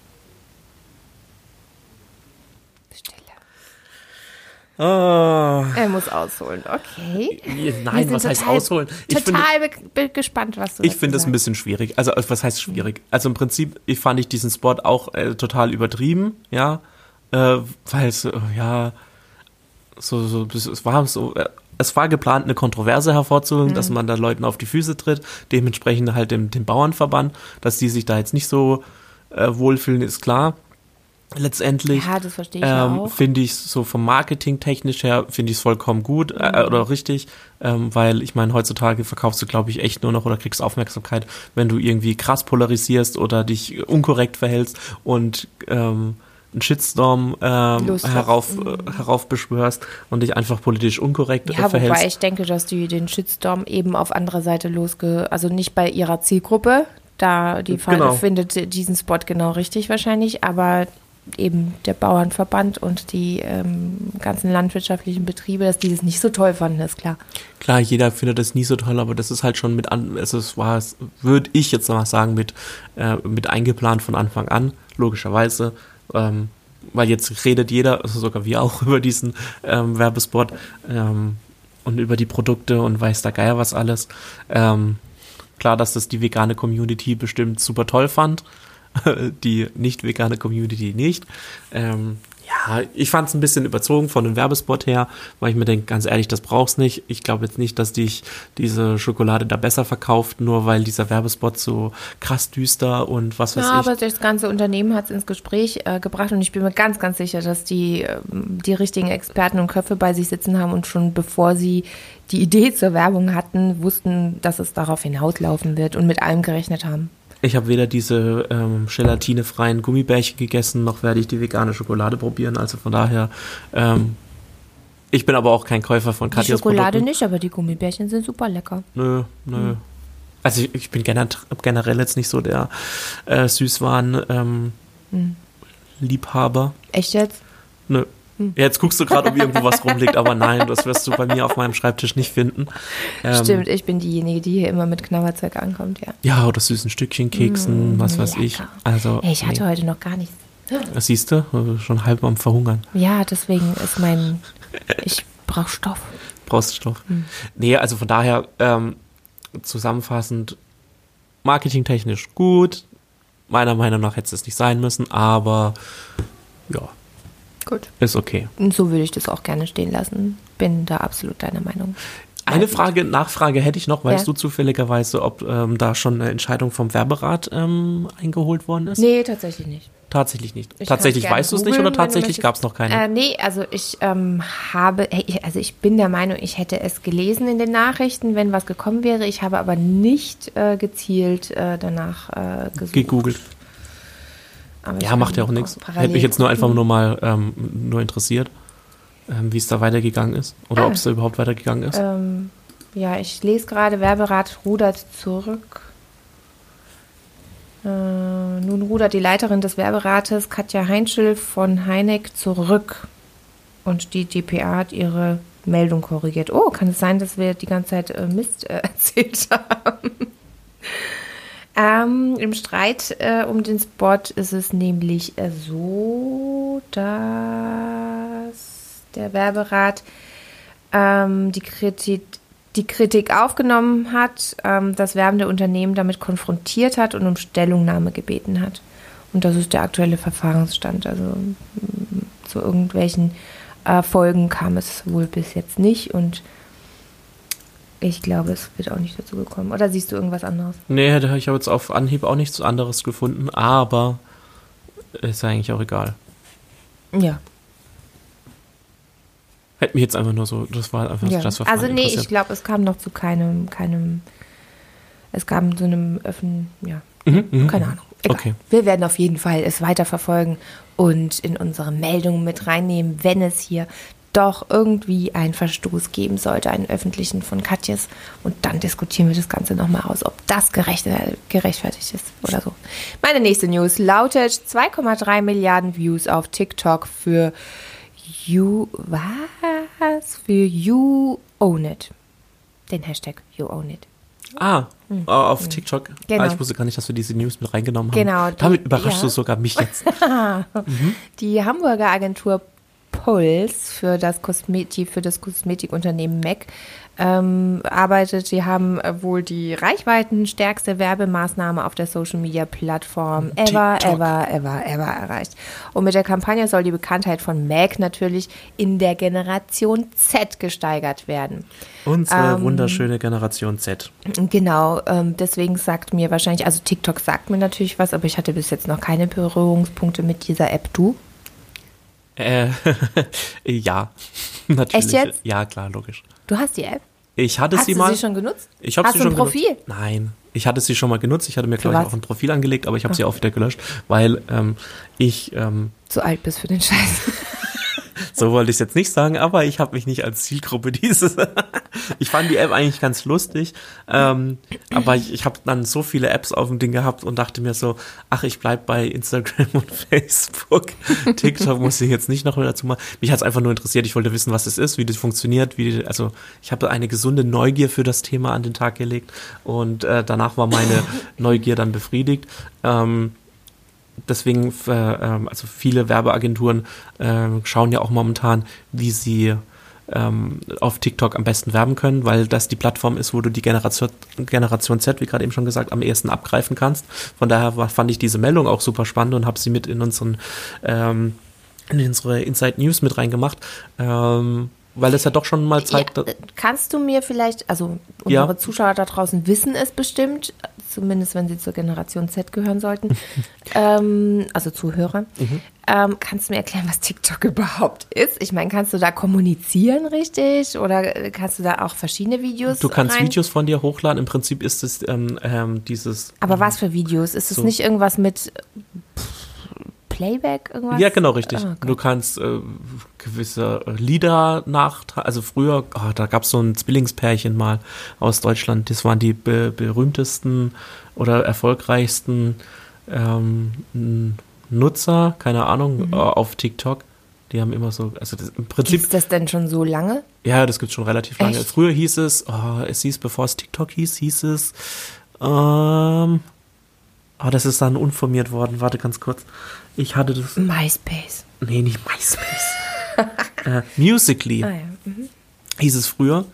Ah, Er muss ausholen, okay. Wir nein, was heißt total- ausholen? Ich finde, Total be gespannt, was du ich finde es ein bisschen schwierig. Also, äh, was heißt schwierig? Also im Prinzip, ich fand ich diesen Spot auch äh, total übertrieben, ja, äh, weil es, äh, ja, so, so, es war so, äh, es war geplant, eine Kontroverse hervorzuholen, Mhm. dass man da Leuten auf die Füße tritt, dementsprechend halt dem, dem Bauernverband, dass die sich da jetzt nicht so äh, wohlfühlen, ist klar. Letztendlich Ja, das verstehe ich ähm, finde ich so vom Marketing technisch her finde ich es vollkommen gut Mhm. äh, oder richtig, ähm, weil ich meine heutzutage verkaufst du glaube ich echt nur noch oder kriegst Aufmerksamkeit, wenn du irgendwie krass polarisierst oder dich unkorrekt verhältst und ähm, einen Shitstorm ähm, herauf, äh, heraufbeschwörst und dich einfach politisch unkorrekt äh, Ja, verhältst. wobei ich denke, dass die den Shitstorm eben auf anderer Seite losge... Also nicht bei ihrer Zielgruppe, da die Genau. findet diesen Spot genau richtig wahrscheinlich, aber eben der Bauernverband und die ähm, ganzen landwirtschaftlichen Betriebe, dass die das nicht so toll fanden, ist klar. Klar, jeder findet das nie so toll, aber das ist halt schon mit an, also es war, würde ich jetzt mal sagen, mit, äh, mit eingeplant von Anfang an, logischerweise, ähm, weil jetzt redet jeder, also sogar wir auch <laughs> über diesen ähm, Werbespot ähm, und über die Produkte und weiß der Geier was alles. Ähm, klar, dass das die vegane Community bestimmt super toll fand, <laughs> die nicht vegane Community nicht. Ähm, ja, ich fand es ein bisschen überzogen von dem Werbespot her, weil ich mir denke, ganz ehrlich, das brauchst nicht. Ich glaube jetzt nicht, dass dich diese Schokolade da besser verkauft, nur weil dieser Werbespot so krass düster und was weiß Ja, ich. aber das ganze Unternehmen hat es ins Gespräch äh, gebracht und ich bin mir ganz, ganz sicher, dass die ähm, die richtigen Experten und Köpfe bei sich sitzen haben und schon bevor sie die Idee zur Werbung hatten, wussten, dass es darauf hinauslaufen wird und mit allem gerechnet haben. Ich habe weder diese ähm, gelatinefreien Gummibärchen gegessen, noch werde ich die vegane Schokolade probieren. Also von daher, ähm, ich bin aber auch kein Käufer von Die Katjas Schokolade Produkten. nicht, aber die Gummibärchen sind super lecker. Nö, nö. Also ich, ich bin generell, generell jetzt nicht so der äh, Süßwaren ähm, Liebhaber. Echt jetzt? Nö. Jetzt guckst du gerade, ob irgendwo was rumliegt, aber nein, das wirst du bei mir auf meinem Schreibtisch nicht finden. Ähm, Stimmt, ich bin diejenige, die hier immer mit Knabberzeug ankommt, ja. Ja, oder süßen Stückchen, Keksen, was weiß ich. lecker. Also, Ey, ich hatte nee. heute noch gar nichts. Das siehst du, schon halb am Verhungern. Ja, deswegen ist mein. Ich brauche Stoff. Brauchst Stoff. Hm. Nee, also von daher, ähm, zusammenfassend, marketingtechnisch gut. Meiner Meinung nach hätte es nicht sein müssen, aber ja, Gut. ist okay. Und so würde ich das auch gerne stehen lassen. Bin da absolut deiner Meinung. Eine Frage, Nachfrage hätte ich noch. Weißt Ja. du zufälligerweise, ob ähm, da schon eine Entscheidung vom Werberat ähm, eingeholt worden ist? Nee, tatsächlich nicht. Tatsächlich nicht. Ich tatsächlich weißt du es nicht oder tatsächlich gab es noch keine? Äh, nee, also ich ähm, habe, also ich bin der Meinung, ich hätte es gelesen in den Nachrichten, wenn was gekommen wäre. Ich habe aber nicht äh, gezielt äh, danach äh, gesucht. Gegoogelt. Aber Ja, macht ja auch nichts. Hätte mich jetzt nur einfach nur mal ähm, nur interessiert, ähm, wie es da weitergegangen ist. Oder Ah. ob es da überhaupt weitergegangen ist. Ähm, ja, ich lese gerade, Werberat rudert zurück. Äh, nun rudert die Leiterin des Werberates, Katja Heinschel von Heineck, zurück. Und die DPA hat ihre Meldung korrigiert. Oh, kann es sein, dass wir die ganze Zeit äh, Mist äh, <laughs> erzählt haben? Ähm, Im Streit äh, um den Spot ist es nämlich äh, so, dass der Werberat ähm, die, Kritik, die Kritik aufgenommen hat, ähm, das werbende Unternehmen damit konfrontiert hat und um Stellungnahme gebeten hat. Und das ist der aktuelle Verfahrensstand. Also zu irgendwelchen äh, Folgen kam es wohl bis jetzt nicht und ich glaube, es wird auch nicht dazu gekommen. Oder siehst du irgendwas anderes? Nee, ich habe jetzt auf Anhieb auch nichts anderes gefunden, aber ist eigentlich auch egal. Ja. Hätte mich jetzt einfach nur so, das war einfach ja. das, was Also nee, ich glaube, es kam noch zu keinem, keinem, es kam zu einem Öffnen, ja, Mhm, mhm, keine Ahnung. Egal. Okay. Wir werden auf jeden Fall es weiterverfolgen und in unsere Meldungen mit reinnehmen, wenn es hier doch irgendwie einen Verstoß geben sollte, einen öffentlichen von Katjes. Und dann diskutieren wir das Ganze nochmal aus, ob das gerecht, gerechtfertigt ist oder so. Meine nächste News lautet 2,3 Milliarden Views auf TikTok für You, was? Für You Own It. Den Hashtag You Own It. Ah, auf TikTok. Hm. Genau. Ah, ich wusste gar nicht, dass wir diese News mit reingenommen haben. Genau, die- Damit überraschst ja. du sogar mich jetzt. <laughs> Die Hamburger Agentur Puls für das, Kosmetik, für das Kosmetikunternehmen MAC ähm, arbeitet. Sie haben äh, wohl die reichweitenstärkste Werbemaßnahme auf der Social Media Plattform ever, TikTok. ever, ever, ever erreicht. Und mit der Kampagne soll die Bekanntheit von MAC natürlich in der Generation Z gesteigert werden. Unsere Ähm, wunderschöne Generation Z. Genau, ähm, deswegen sagt mir wahrscheinlich, also TikTok sagt mir natürlich was, aber ich hatte bis jetzt noch keine Berührungspunkte mit dieser App. Du? Äh, <laughs> ja, <laughs> natürlich. Echt jetzt? Ja, klar, logisch. Du hast die App? Ich hatte Hast sie du mal. sie schon genutzt? Ich habe Hast sie du schon ein Profil? genutzt. Nein, ich hatte sie schon mal genutzt. Ich hatte mir, glaube ich, auch ein Profil angelegt, aber ich habe sie auch wieder gelöscht, weil ähm, ich, ähm, Zu alt bist für den Scheiß. So wollte ich es jetzt nicht sagen, aber ich habe mich nicht als Zielgruppe <laughs> dieses. ich fand die App eigentlich ganz lustig, ähm, aber ich, ich habe dann so viele Apps auf dem Ding gehabt und dachte mir so, ach, ich bleib bei Instagram <laughs> und Facebook. TikTok muss ich jetzt nicht noch dazu machen. Mich hat es einfach nur interessiert. Ich wollte wissen, was es ist, wie das funktioniert, wie die, also ich habe eine gesunde Neugier für das Thema an den Tag gelegt und äh, danach war meine Neugier dann befriedigt. Ähm, deswegen, äh, ähm, also viele Werbeagenturen ähm, schauen ja auch momentan, wie sie ähm, auf TikTok am besten werben können, weil das die Plattform ist, wo du die Generation, Generation Z, wie gerade eben schon gesagt, am ehesten abgreifen kannst. Von daher fand ich diese Meldung auch super spannend und habe sie mit in unseren ähm, in unsere Inside News mit reingemacht, ähm, weil es ja doch schon mal zeigt, Ja, äh, kannst du mir vielleicht, also Ja. unsere Zuschauer da draußen wissen es bestimmt, zumindest wenn sie zur Generation Z gehören sollten, <laughs> ähm, also Zuhörer, Mhm. ähm, kannst du mir erklären, was TikTok <laughs> überhaupt ist? Ich meine, kannst du da kommunizieren richtig oder äh, kannst du da auch verschiedene Videos du kannst rein? Videos von dir hochladen. Im Prinzip ist es ähm, ähm, dieses Aber was für Videos? Ist es So. nicht irgendwas mit Playback? Irgendwas? Ja, genau, richtig. Ah, du kannst äh, gewisse äh, Lieder nachtragen. Also früher, oh, da gab es so ein Zwillingspärchen mal aus Deutschland. Das waren die be berühmtesten oder erfolgreichsten ähm, Nutzer, keine Ahnung, Mhm. äh, auf TikTok. Die haben immer so, also das, im Prinzip, Gibt es das denn schon so lange? ja, das gibt's schon relativ lange. Echt? Früher hieß es, oh, es hieß, bevor es TikTok hieß, hieß es, ähm, oh, das ist dann unformiert worden. Warte ganz kurz. Ich hatte das. MySpace. Nee, nicht MySpace. <laughs> äh, Musically Ah ja. Mhm. hieß es früher.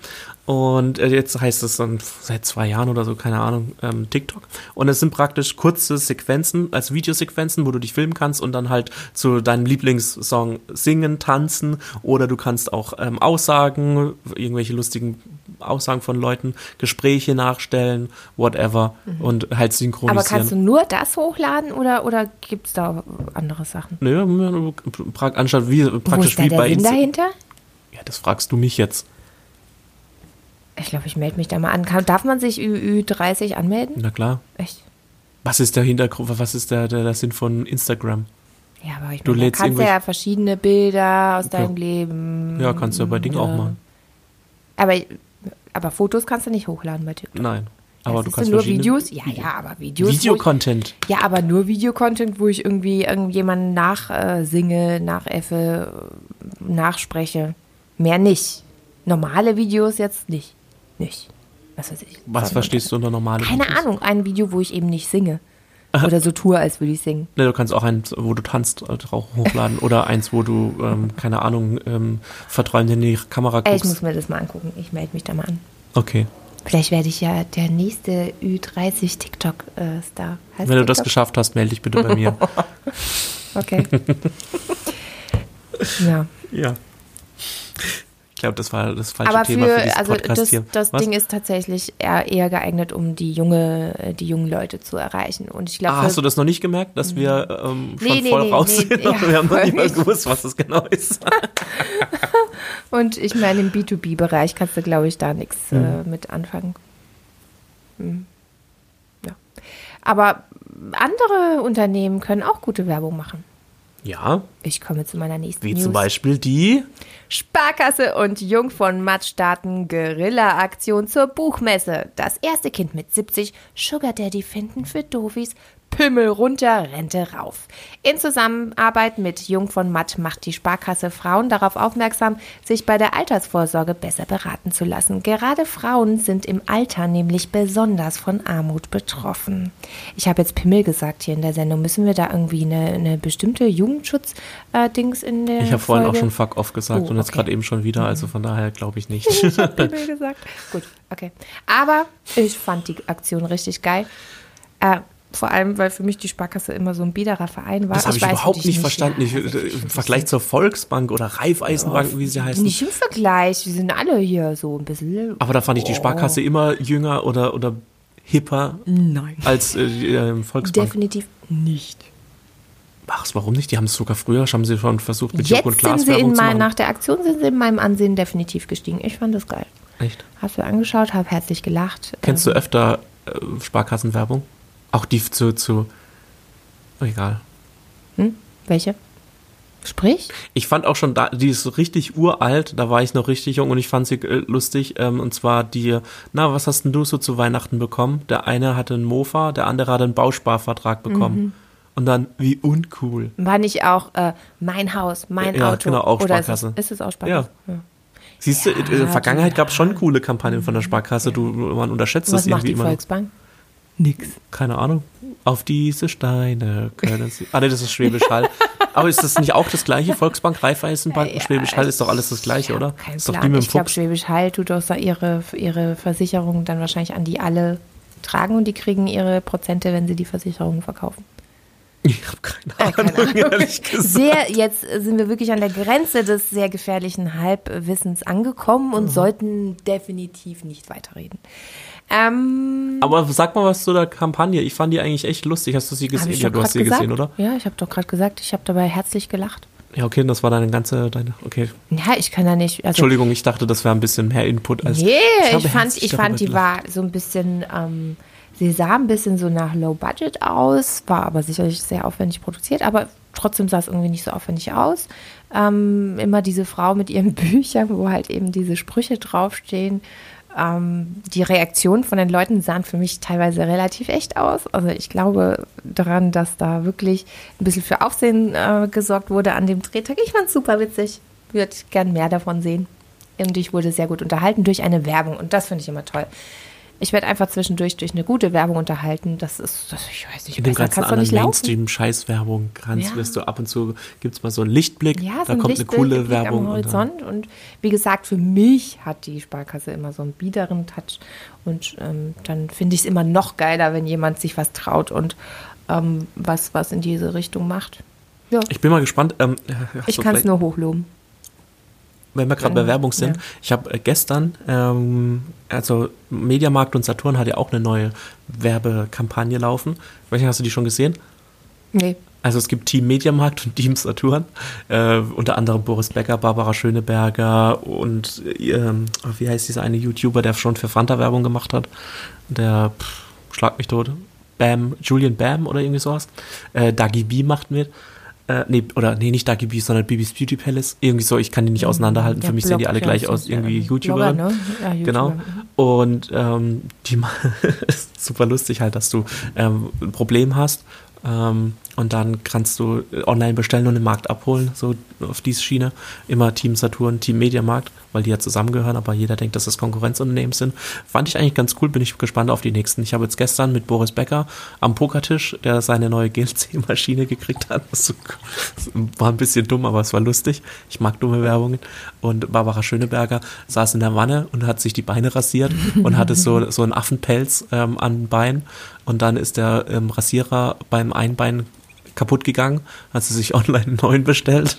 Und äh, jetzt heißt es dann seit zwei Jahren oder so, keine Ahnung, ähm, TikTok. Und es sind praktisch kurze Sequenzen, als Videosequenzen, wo du dich filmen kannst und dann halt zu deinem Lieblingssong singen, tanzen. Oder du kannst auch ähm, Aussagen, irgendwelche lustigen Aussagen von Leuten, Gespräche nachstellen, whatever. Und halt synchronisieren. Mhm. Aber kannst du nur das hochladen oder, oder gibt es da andere Sachen? Nö, anstatt wie, Wo praktisch ist da wie der bei Sinn dahinter? Ja, das fragst du mich jetzt. Ich glaube, ich melde mich da mal an. Kann, darf man sich Ü, Ü30 anmelden? Na klar. Echt? Was ist der Hintergrund, was ist der, der, der Sinn von Instagram? Ja, aber ich Du meine, lädst kannst du ja verschiedene Bilder aus Ja. deinem Leben. Ja, kannst du ja bei Ding auch ja. machen. Aber, aber Fotos kannst du nicht hochladen bei TikTok. Nein. Ja, Aber du siehst kannst nur Videos? Ja, ja, aber Videos. Videocontent. Ja, aber nur Videocontent, wo ich irgendwie irgendjemanden nachsinge, äh, nachäffe, äh, nachspreche. Mehr nicht. Normale Videos jetzt nicht. Nicht. Was weiß ich. Was verstehst du unter normale Keine Videos? Ahnung, ein Video, wo ich eben nicht singe. Oder so tue, als würde ich singen. <laughs> Ne, du kannst auch eins, wo du tanzt, äh, hochladen. oder eins, wo du, ähm, keine Ahnung, ähm, verträumt in die Kamera Ey, ich guckst. muss mir das mal angucken. Ich melde mich da mal an. Okay. Vielleicht werde ich ja der nächste Ü30 TikTok-Star. Wenn du das geschafft hast, melde dich bitte bei mir. <laughs> Okay. <laughs> ja. ja. Ich glaube, das war das falsche Aber Thema für, dieses also Podcast das, hier. das Was? Ding ist tatsächlich eher, eher geeignet, um die junge, äh, die jungen Leute zu erreichen. Und ich glaube, Ah, hast du das noch nicht gemerkt, dass wir ähm, schon Nee, nee, voll nee, raus sind? <laughs> ja, wir haben noch nicht mal gewusst, was das genau ist. <laughs> und ich meine, im B2B-Bereich kannst du, glaube ich, da nichts Mhm. äh, mit anfangen. Hm. Ja. Aber andere Unternehmen können auch gute Werbung machen. Ja, Ich komme zu meiner nächsten wie News. zum Beispiel die. Sparkasse und Jung von Matt starten Guerilla-Aktion zur Buchmesse. Das erste Kind mit 70, Sugar Daddy finden für Dofis, Pimmel runter, Rente rauf. In Zusammenarbeit mit Jung von Matt macht die Sparkasse Frauen darauf aufmerksam, sich bei der Altersvorsorge besser beraten zu lassen. Gerade Frauen sind im Alter nämlich besonders von Armut betroffen. Ich habe jetzt Pimmel gesagt hier in der Sendung. Müssen wir da irgendwie eine, eine bestimmte Jugendschutz-Dings in der Ich habe vorhin auch schon Fuck off gesagt Oh, und jetzt okay. gerade eben schon wieder, also von daher glaube ich nicht. Ich habe <laughs> Pimmel gesagt. Gut, okay. Aber ich fand die Aktion richtig geil. Äh, vor allem, weil für mich die Sparkasse immer so ein biederer Verein war. Das habe ich, weiß, überhaupt nicht verstanden. Ja, Ich, also äh, Im Vergleich zur Volksbank oder Raiffeisenbank, wie sie heißen. Nicht im Vergleich, die sind alle hier so ein bisschen. Aber da fand ich die Oh. Sparkasse immer jünger oder, oder hipper Nein. als äh, äh, Volksbank. Definitiv nicht. Ach, warum nicht? Die haben es sogar früher, haben sie schon versucht, mit Joko und Jetzt sind Klaas sie in mein, machen. nach der Aktion sind sie in meinem Ansehen definitiv gestiegen. Ich fand das geil. Echt? Hast du angeschaut, habe herzlich gelacht. Kennst du Ähm, öfter äh, Sparkassenwerbung? Auch die zu, zu oh, egal. hm? Welche? Sprich? Ich fand auch schon da, die ist richtig uralt, da war ich noch richtig jung und ich fand sie äh, lustig. Ähm, und zwar die, na, was hast denn du so zu Weihnachten bekommen? Der eine hatte einen Mofa, der andere hatte einen Bausparvertrag bekommen. Mhm. Und dann, wie uncool. War nicht auch äh, mein Haus, mein Ja, Auto? genau, auch Oder Sparkasse. Ist es, ist es auch Sparkasse? Ja. Siehst du, in der Ja, Vergangenheit gab es schon coole Kampagnen von der Sparkasse, du, man unterschätzt Was das macht irgendwie die immer. noch. Nix. Keine Ahnung. Auf diese Steine können sie. Ah, nee, das ist Schwäbisch Hall. Aber ist das nicht auch das gleiche? Volksbank, Raiffeisenbank Ja, Schwäbisch Hall ist doch alles das gleiche, Ich oder? ist doch mit dem ich glaube. Schwäbisch Hall tut doch ihre, ihre Versicherung dann wahrscheinlich an die alle tragen und die kriegen ihre Prozente, wenn sie die Versicherung verkaufen. Ich habe keine Äh, keine Ahnung, ehrlich gesagt. Sehr, jetzt sind wir wirklich an der Grenze des sehr gefährlichen Halbwissens angekommen Mhm. und sollten definitiv nicht weiterreden. Ähm, Aber sag mal was zu der Kampagne. Ich fand die eigentlich echt lustig. Hast du sie gesehen? ich Ja, du hast sie gesagt. gesehen, oder? Ja, ich habe doch gerade gesagt, ich habe dabei herzlich gelacht. Ja, okay, das war deine ganze, deine, okay. Ja, ich kann da nicht. Also, Entschuldigung, ich dachte, das wäre ein bisschen mehr Input als. Nee, habe ich, fand, ich fand, die gelacht. war so ein bisschen, ähm, sie sah ein bisschen so nach Low Budget aus, war aber sicherlich sehr aufwendig produziert, aber trotzdem sah es irgendwie nicht so aufwendig aus. Ähm, immer diese Frau mit ihren <laughs> Büchern, wo halt eben diese Sprüche draufstehen. Ähm, die Reaktionen von den Leuten sahen für mich teilweise relativ echt aus. Also ich glaube daran, dass da wirklich ein bisschen für Aufsehen äh, gesorgt wurde an dem Drehtag. Ich fand es super witzig. Würde gern mehr davon sehen. Und ich wurde sehr gut unterhalten durch eine Werbung. Und das finde ich immer toll. Ich werde einfach zwischendurch durch eine gute Werbung unterhalten. Das ist, das, ich weiß nicht, In dem ganzen anderen. Mainstream-Scheißwerbung kannst, Ja. wirst du ab und zu, gibt's mal so einen Lichtblick, Ja, so da ein kommt eine Lichtblick, coole Blick Werbung. am und Horizont. Und, wie gesagt, für mich hat die Sparkasse immer so einen biederen Touch. Und ähm, dann finde ich es immer noch geiler, wenn jemand sich was traut und ähm, was, was in diese Richtung macht. Ja, Ich bin mal gespannt. Ähm, <laughs> ich kann es nur hochloben. Wenn wir gerade bei Werbung sind, Ja. ich habe äh, gestern, ähm, also Mediamarkt und Saturn hat ja auch eine neue Werbekampagne laufen. Ich weiß nicht, hast du die schon gesehen? Nee. Also es gibt Team Mediamarkt und Team Saturn, äh, unter anderem Boris Becker, Barbara Schöneberger und ähm, wie heißt dieser eine YouTuber, der schon für Fanta Werbung gemacht hat, der pff, schlag mich tot, Bam, Julian Bam oder irgendwie sowas. Äh, Dagi B macht mit. Äh, nee, oder nee, nicht Dagi B, sondern Bibis Beauty Palace. Irgendwie so, ich kann die nicht auseinanderhalten. Der Für mich sehen die alle ja, gleich aus, irgendwie YouTuber. Ne? Ja, YouTuber. Genau. Und ähm, die <laughs> ist super lustig halt, dass du ähm, ein Problem hast ähm, Und dann kannst du äh, online bestellen und den Markt abholen, so auf diese Schiene. Immer Team Saturn, Team Mediamarkt, weil die ja zusammengehören, aber jeder denkt, dass das Konkurrenzunternehmen sind. Fand ich eigentlich ganz cool, bin ich gespannt auf die nächsten. Ich habe jetzt gestern mit Boris Becker am Pokertisch, der seine neue GLC-Maschine gekriegt hat. Das war ein bisschen dumm, aber es war lustig. Ich mag dumme Werbungen. Und Barbara Schöneberger saß in der Wanne und hat sich die Beine rasiert und hatte so, so einen Affenpelz ähm, an den Beinen. Und dann ist der ähm, Rasierer beim Einbein kaputt gegangen, hat sie sich <laughs> online einen neuen bestellt,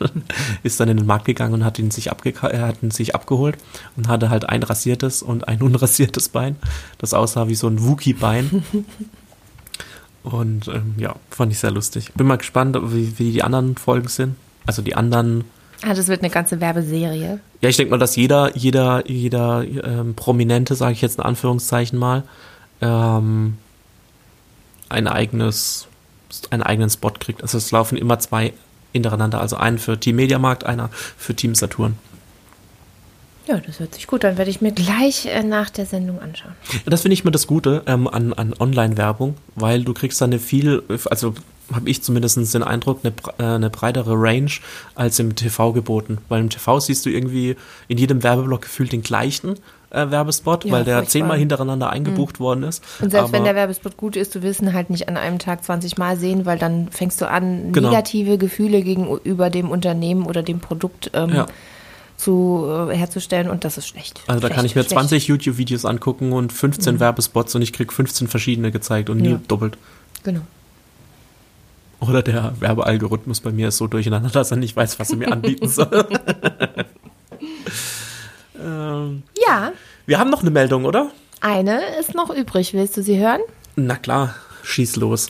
ist dann in den Markt gegangen und hat ihn sich, äh, hat ihn sich abgeholt und hatte halt ein rasiertes und ein <laughs> unrasiertes Bein, das aussah wie so ein Wookie-Bein. <laughs> Und ähm, ja, fand ich sehr lustig. Bin mal gespannt, wie, wie die anderen Folgen sind. Also die anderen Ah, das wird eine ganze Werbeserie. ja, ich denke mal, dass jeder, jeder, jeder ähm, Prominente, sage ich jetzt in Anführungszeichen mal, ähm, ein eigenes, einen eigenen Spot kriegt. Also es laufen immer zwei hintereinander, also einen für Team Mediamarkt, einer für Team Saturn. Ja, das hört sich gut an. Werde ich mir gleich äh, nach der Sendung anschauen. Das finde ich mir das Gute ähm, an, an Online-Werbung, weil du kriegst dann eine viel, also habe ich zumindest den Eindruck, eine, äh, eine breitere Range als im TV geboten. Weil im TV siehst du irgendwie in jedem Werbeblock gefühlt den gleichen äh, Werbespot, Ja, weil der zehnmal hintereinander eingebucht worden ist. Und selbst wenn der Werbespot gut ist, du willst ihn halt nicht an einem Tag 20 Mal sehen, weil dann fängst du an, Genau. negative Gefühle gegenüber dem Unternehmen oder dem Produkt ähm, Ja. zu äh, herzustellen und das ist schlecht. Also da schlecht, kann ich mir schlecht. 20 YouTube-Videos angucken und 15 Werbespots und ich krieg 15 verschiedene gezeigt und nie Ja. doppelt. Genau. Oder der Werbealgorithmus bei mir ist so durcheinander, <laughs> dass er nicht weiß, was er mir anbieten soll. <laughs> ähm, Ja, wir haben noch eine Meldung, oder? eine ist noch übrig. Willst du sie hören? Na klar, schieß los.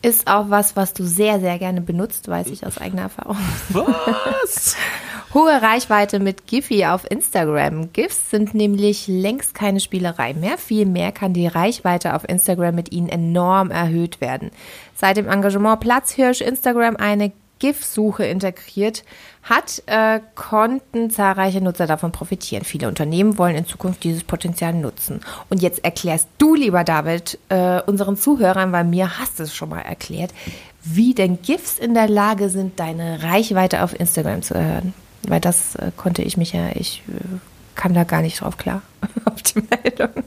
Ist auch was, was du sehr, sehr gerne benutzt, weiß ich aus eigener Erfahrung. Was? <laughs> Hohe Reichweite mit Giphy auf Instagram. GIFs sind nämlich längst keine Spielerei mehr. Vielmehr kann die Reichweite auf Instagram mit ihnen enorm erhöht werden. Seit dem Engagement Platzhirsch Instagram eine GIF-Suche integriert hat, äh, konnten zahlreiche Nutzer davon profitieren. Viele Unternehmen wollen in Zukunft dieses Potenzial nutzen. Und jetzt erklärst du, lieber David, äh, unseren Zuhörern, weil mir hast du es schon mal erklärt, wie denn GIFs in der Lage sind, deine Reichweite auf Instagram zu erhöhen. Weil das äh, konnte ich mich ja, ich äh, kam da gar nicht drauf klar <laughs> auf die Meldung.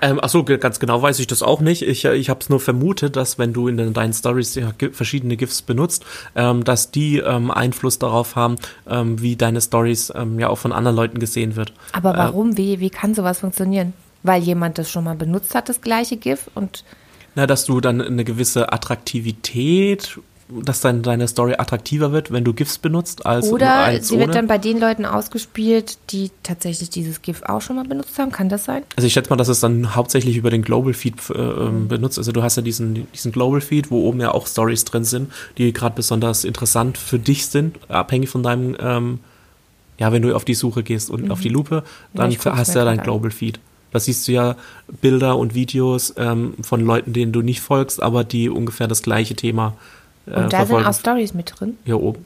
Ähm, achso, ge- ganz genau weiß ich das auch nicht. Ich, äh, ich habe es nur vermutet, dass wenn du in deinen Stories ja, verschiedene GIFs benutzt, ähm, dass die ähm, Einfluss darauf haben, ähm, wie deine Stories ähm, ja auch von anderen Leuten gesehen wird. Aber Äh, warum? Wie, wie kann sowas funktionieren? Weil jemand das schon mal benutzt hat, das gleiche GIF und Na, dass du dann eine gewisse Attraktivität, dass dann deine Story attraktiver wird, wenn du GIFs benutzt, als, oder als sie ohne. wird dann bei den Leuten ausgespielt, die tatsächlich dieses GIF auch schon mal benutzt haben. Kann das sein? Also ich schätze mal, dass es dann hauptsächlich über den Global Feed äh, ähm, benutzt. Also du hast ja diesen, diesen Global Feed, wo oben ja auch Stories drin sind, die gerade besonders interessant für dich sind, abhängig von deinem, ähm, ja, wenn du auf die Suche gehst und auf die Lupe, dann guck's hast du ja dein grad an. Global Feed. Da siehst du ja Bilder und Videos ähm, von Leuten, denen du nicht folgst, aber die ungefähr das gleiche Thema äh, Und da sind verfolgen. auch Stories mit drin. Hier oben.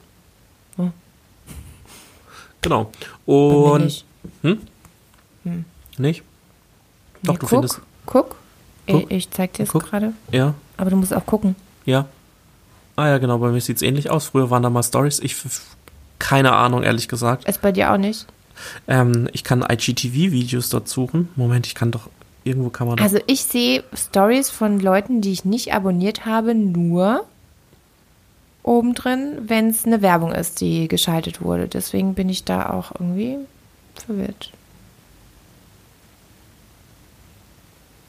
Hm. Genau. Und nicht. nicht? Doch, Nee, du guck, findest. Guck. Guck. Ich, ich zeig dir es gerade. Ja, Aber du musst auch gucken. ja. Ah ja, genau, bei mir sieht es ähnlich aus. Früher waren da mal Stories. Ich keine Ahnung, ehrlich gesagt. Ist bei dir auch nicht. Ähm, ich kann IGTV-Videos dort suchen. Moment, ich kann doch. Irgendwo kann man. Also ich sehe Stories von Leuten, die ich nicht abonniert habe, nur obendrin, wenn es eine Werbung ist, die geschaltet wurde. Deswegen bin ich da auch irgendwie verwirrt.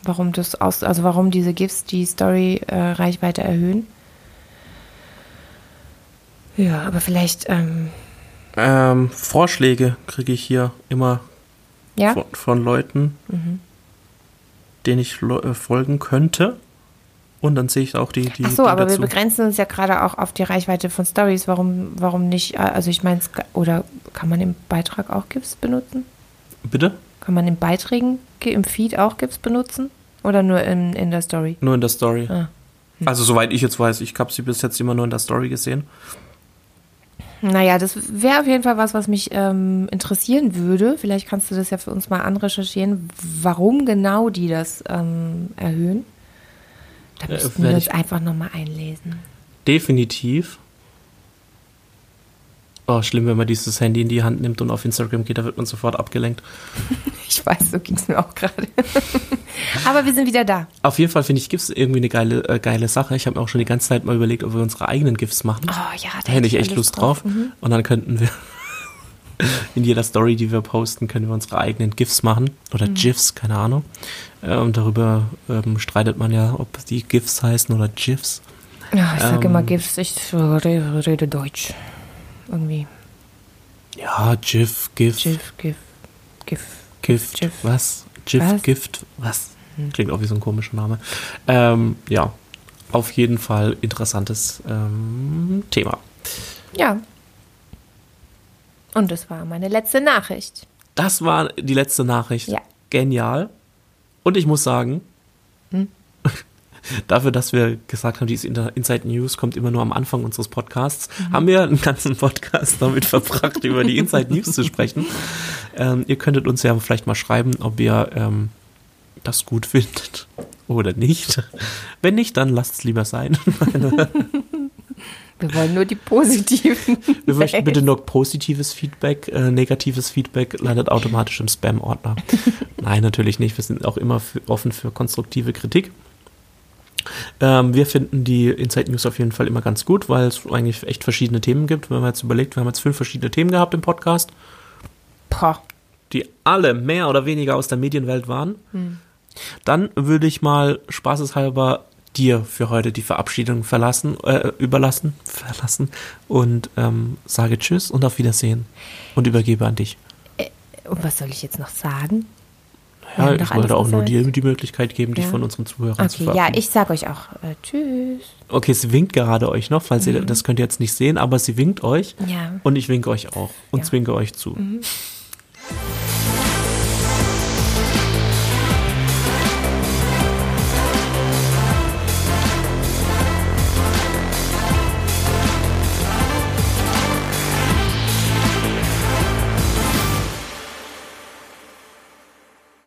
Warum das aus, also warum diese GIFs die Story-Reichweite erhöhen? Ja, aber vielleicht, ähm, ähm, Vorschläge kriege ich hier immer ja, von, von Leuten, denen ich äh, folgen könnte. Und dann sehe ich auch die, die, Ach so, die aber dazu. wir begrenzen uns ja gerade auch auf die Reichweite von Stories. Warum, warum nicht? Also ich meine, oder kann man im Beitrag auch GIFs benutzen? Bitte? Kann man in Beiträgen ge- im Feed auch GIFs benutzen? Oder nur in, in der Story? Nur in der Story. Ah. Also soweit ich jetzt weiß, ich habe sie bis jetzt immer nur in der Story gesehen. Naja, das wäre auf jeden Fall was, was mich ähm, interessieren würde. Vielleicht kannst du das ja für uns mal anrecherchieren, warum genau die das ähm, erhöhen. Da Äh, müssten wir uns einfach nochmal einlesen. definitiv. Oh, schlimm, wenn man dieses Handy in die Hand nimmt und auf Instagram geht, da wird man sofort abgelenkt. <laughs> Ich weiß, so ging es mir auch gerade. <laughs> Aber wir sind wieder da. Auf jeden Fall finde ich GIFs irgendwie eine geile, äh, geile Sache. Ich habe mir auch schon die ganze Zeit mal überlegt, ob wir unsere eigenen GIFs machen. Oh ja, Da hätte ich echt Lust drauf. Und dann könnten wir <laughs> in jeder Story, die wir posten, können wir unsere eigenen GIFs machen. Oder GIFs, keine Ahnung. Äh, und darüber ähm, streitet man ja, ob die GIFs heißen oder GIFs. Ja, ich sage Ähm. immer GIFs, ich rede, rede Deutsch. Irgendwie. Ja, GIF, GIF, GIF, GIF, GIF. Gift, GIF. was? GIF, Was? Gift, was? Klingt auch wie so ein komischer Name. Ähm, ja, auf jeden Fall interessantes ähm, Thema. Ja. Und das war meine letzte Nachricht. Das war die letzte Nachricht. Ja. Genial. Und ich muss sagen, Hm? <laughs> dafür, dass wir gesagt haben, diese Inter- Inside News kommt immer nur am Anfang unseres Podcasts, Mhm. haben wir einen ganzen Podcast damit <laughs> verbracht, über die Inside News zu sprechen. Ähm, ihr könntet uns ja vielleicht mal schreiben, ob ihr ähm, das gut <laughs> findet oder nicht. Wenn nicht, dann lasst es lieber sein. Wir wollen nur die positiven. <laughs> Wir möchten bitte nur positives Feedback. Äh, negatives Feedback landet automatisch im Spam-Ordner. <laughs> Nein, natürlich nicht. Wir sind auch immer für, offen für konstruktive Kritik. Ähm, wir finden die Inside News auf jeden Fall immer ganz gut, weil es eigentlich echt verschiedene Themen gibt. Wenn man jetzt überlegt, wir haben jetzt fünf verschiedene Themen gehabt im Podcast, Poh. die alle mehr oder weniger aus der Medienwelt waren. Dann würde ich mal spaßeshalber dir für heute die Verabschiedung verlassen, äh, überlassen, verlassen und ähm, sage Tschüss und auf Wiedersehen und übergebe an dich. Und was soll ich jetzt noch sagen? Ja, ich wollte auch nur dir die Möglichkeit geben, dich Ja. von unseren Zuhörern zu Okay, ja, verabschieden. ich sag euch auch äh, Tschüss. Okay, sie winkt gerade euch noch, falls ihr das könnt ihr jetzt nicht sehen, aber sie winkt euch Ja. und ich winke euch auch und Ja. zwinke euch zu.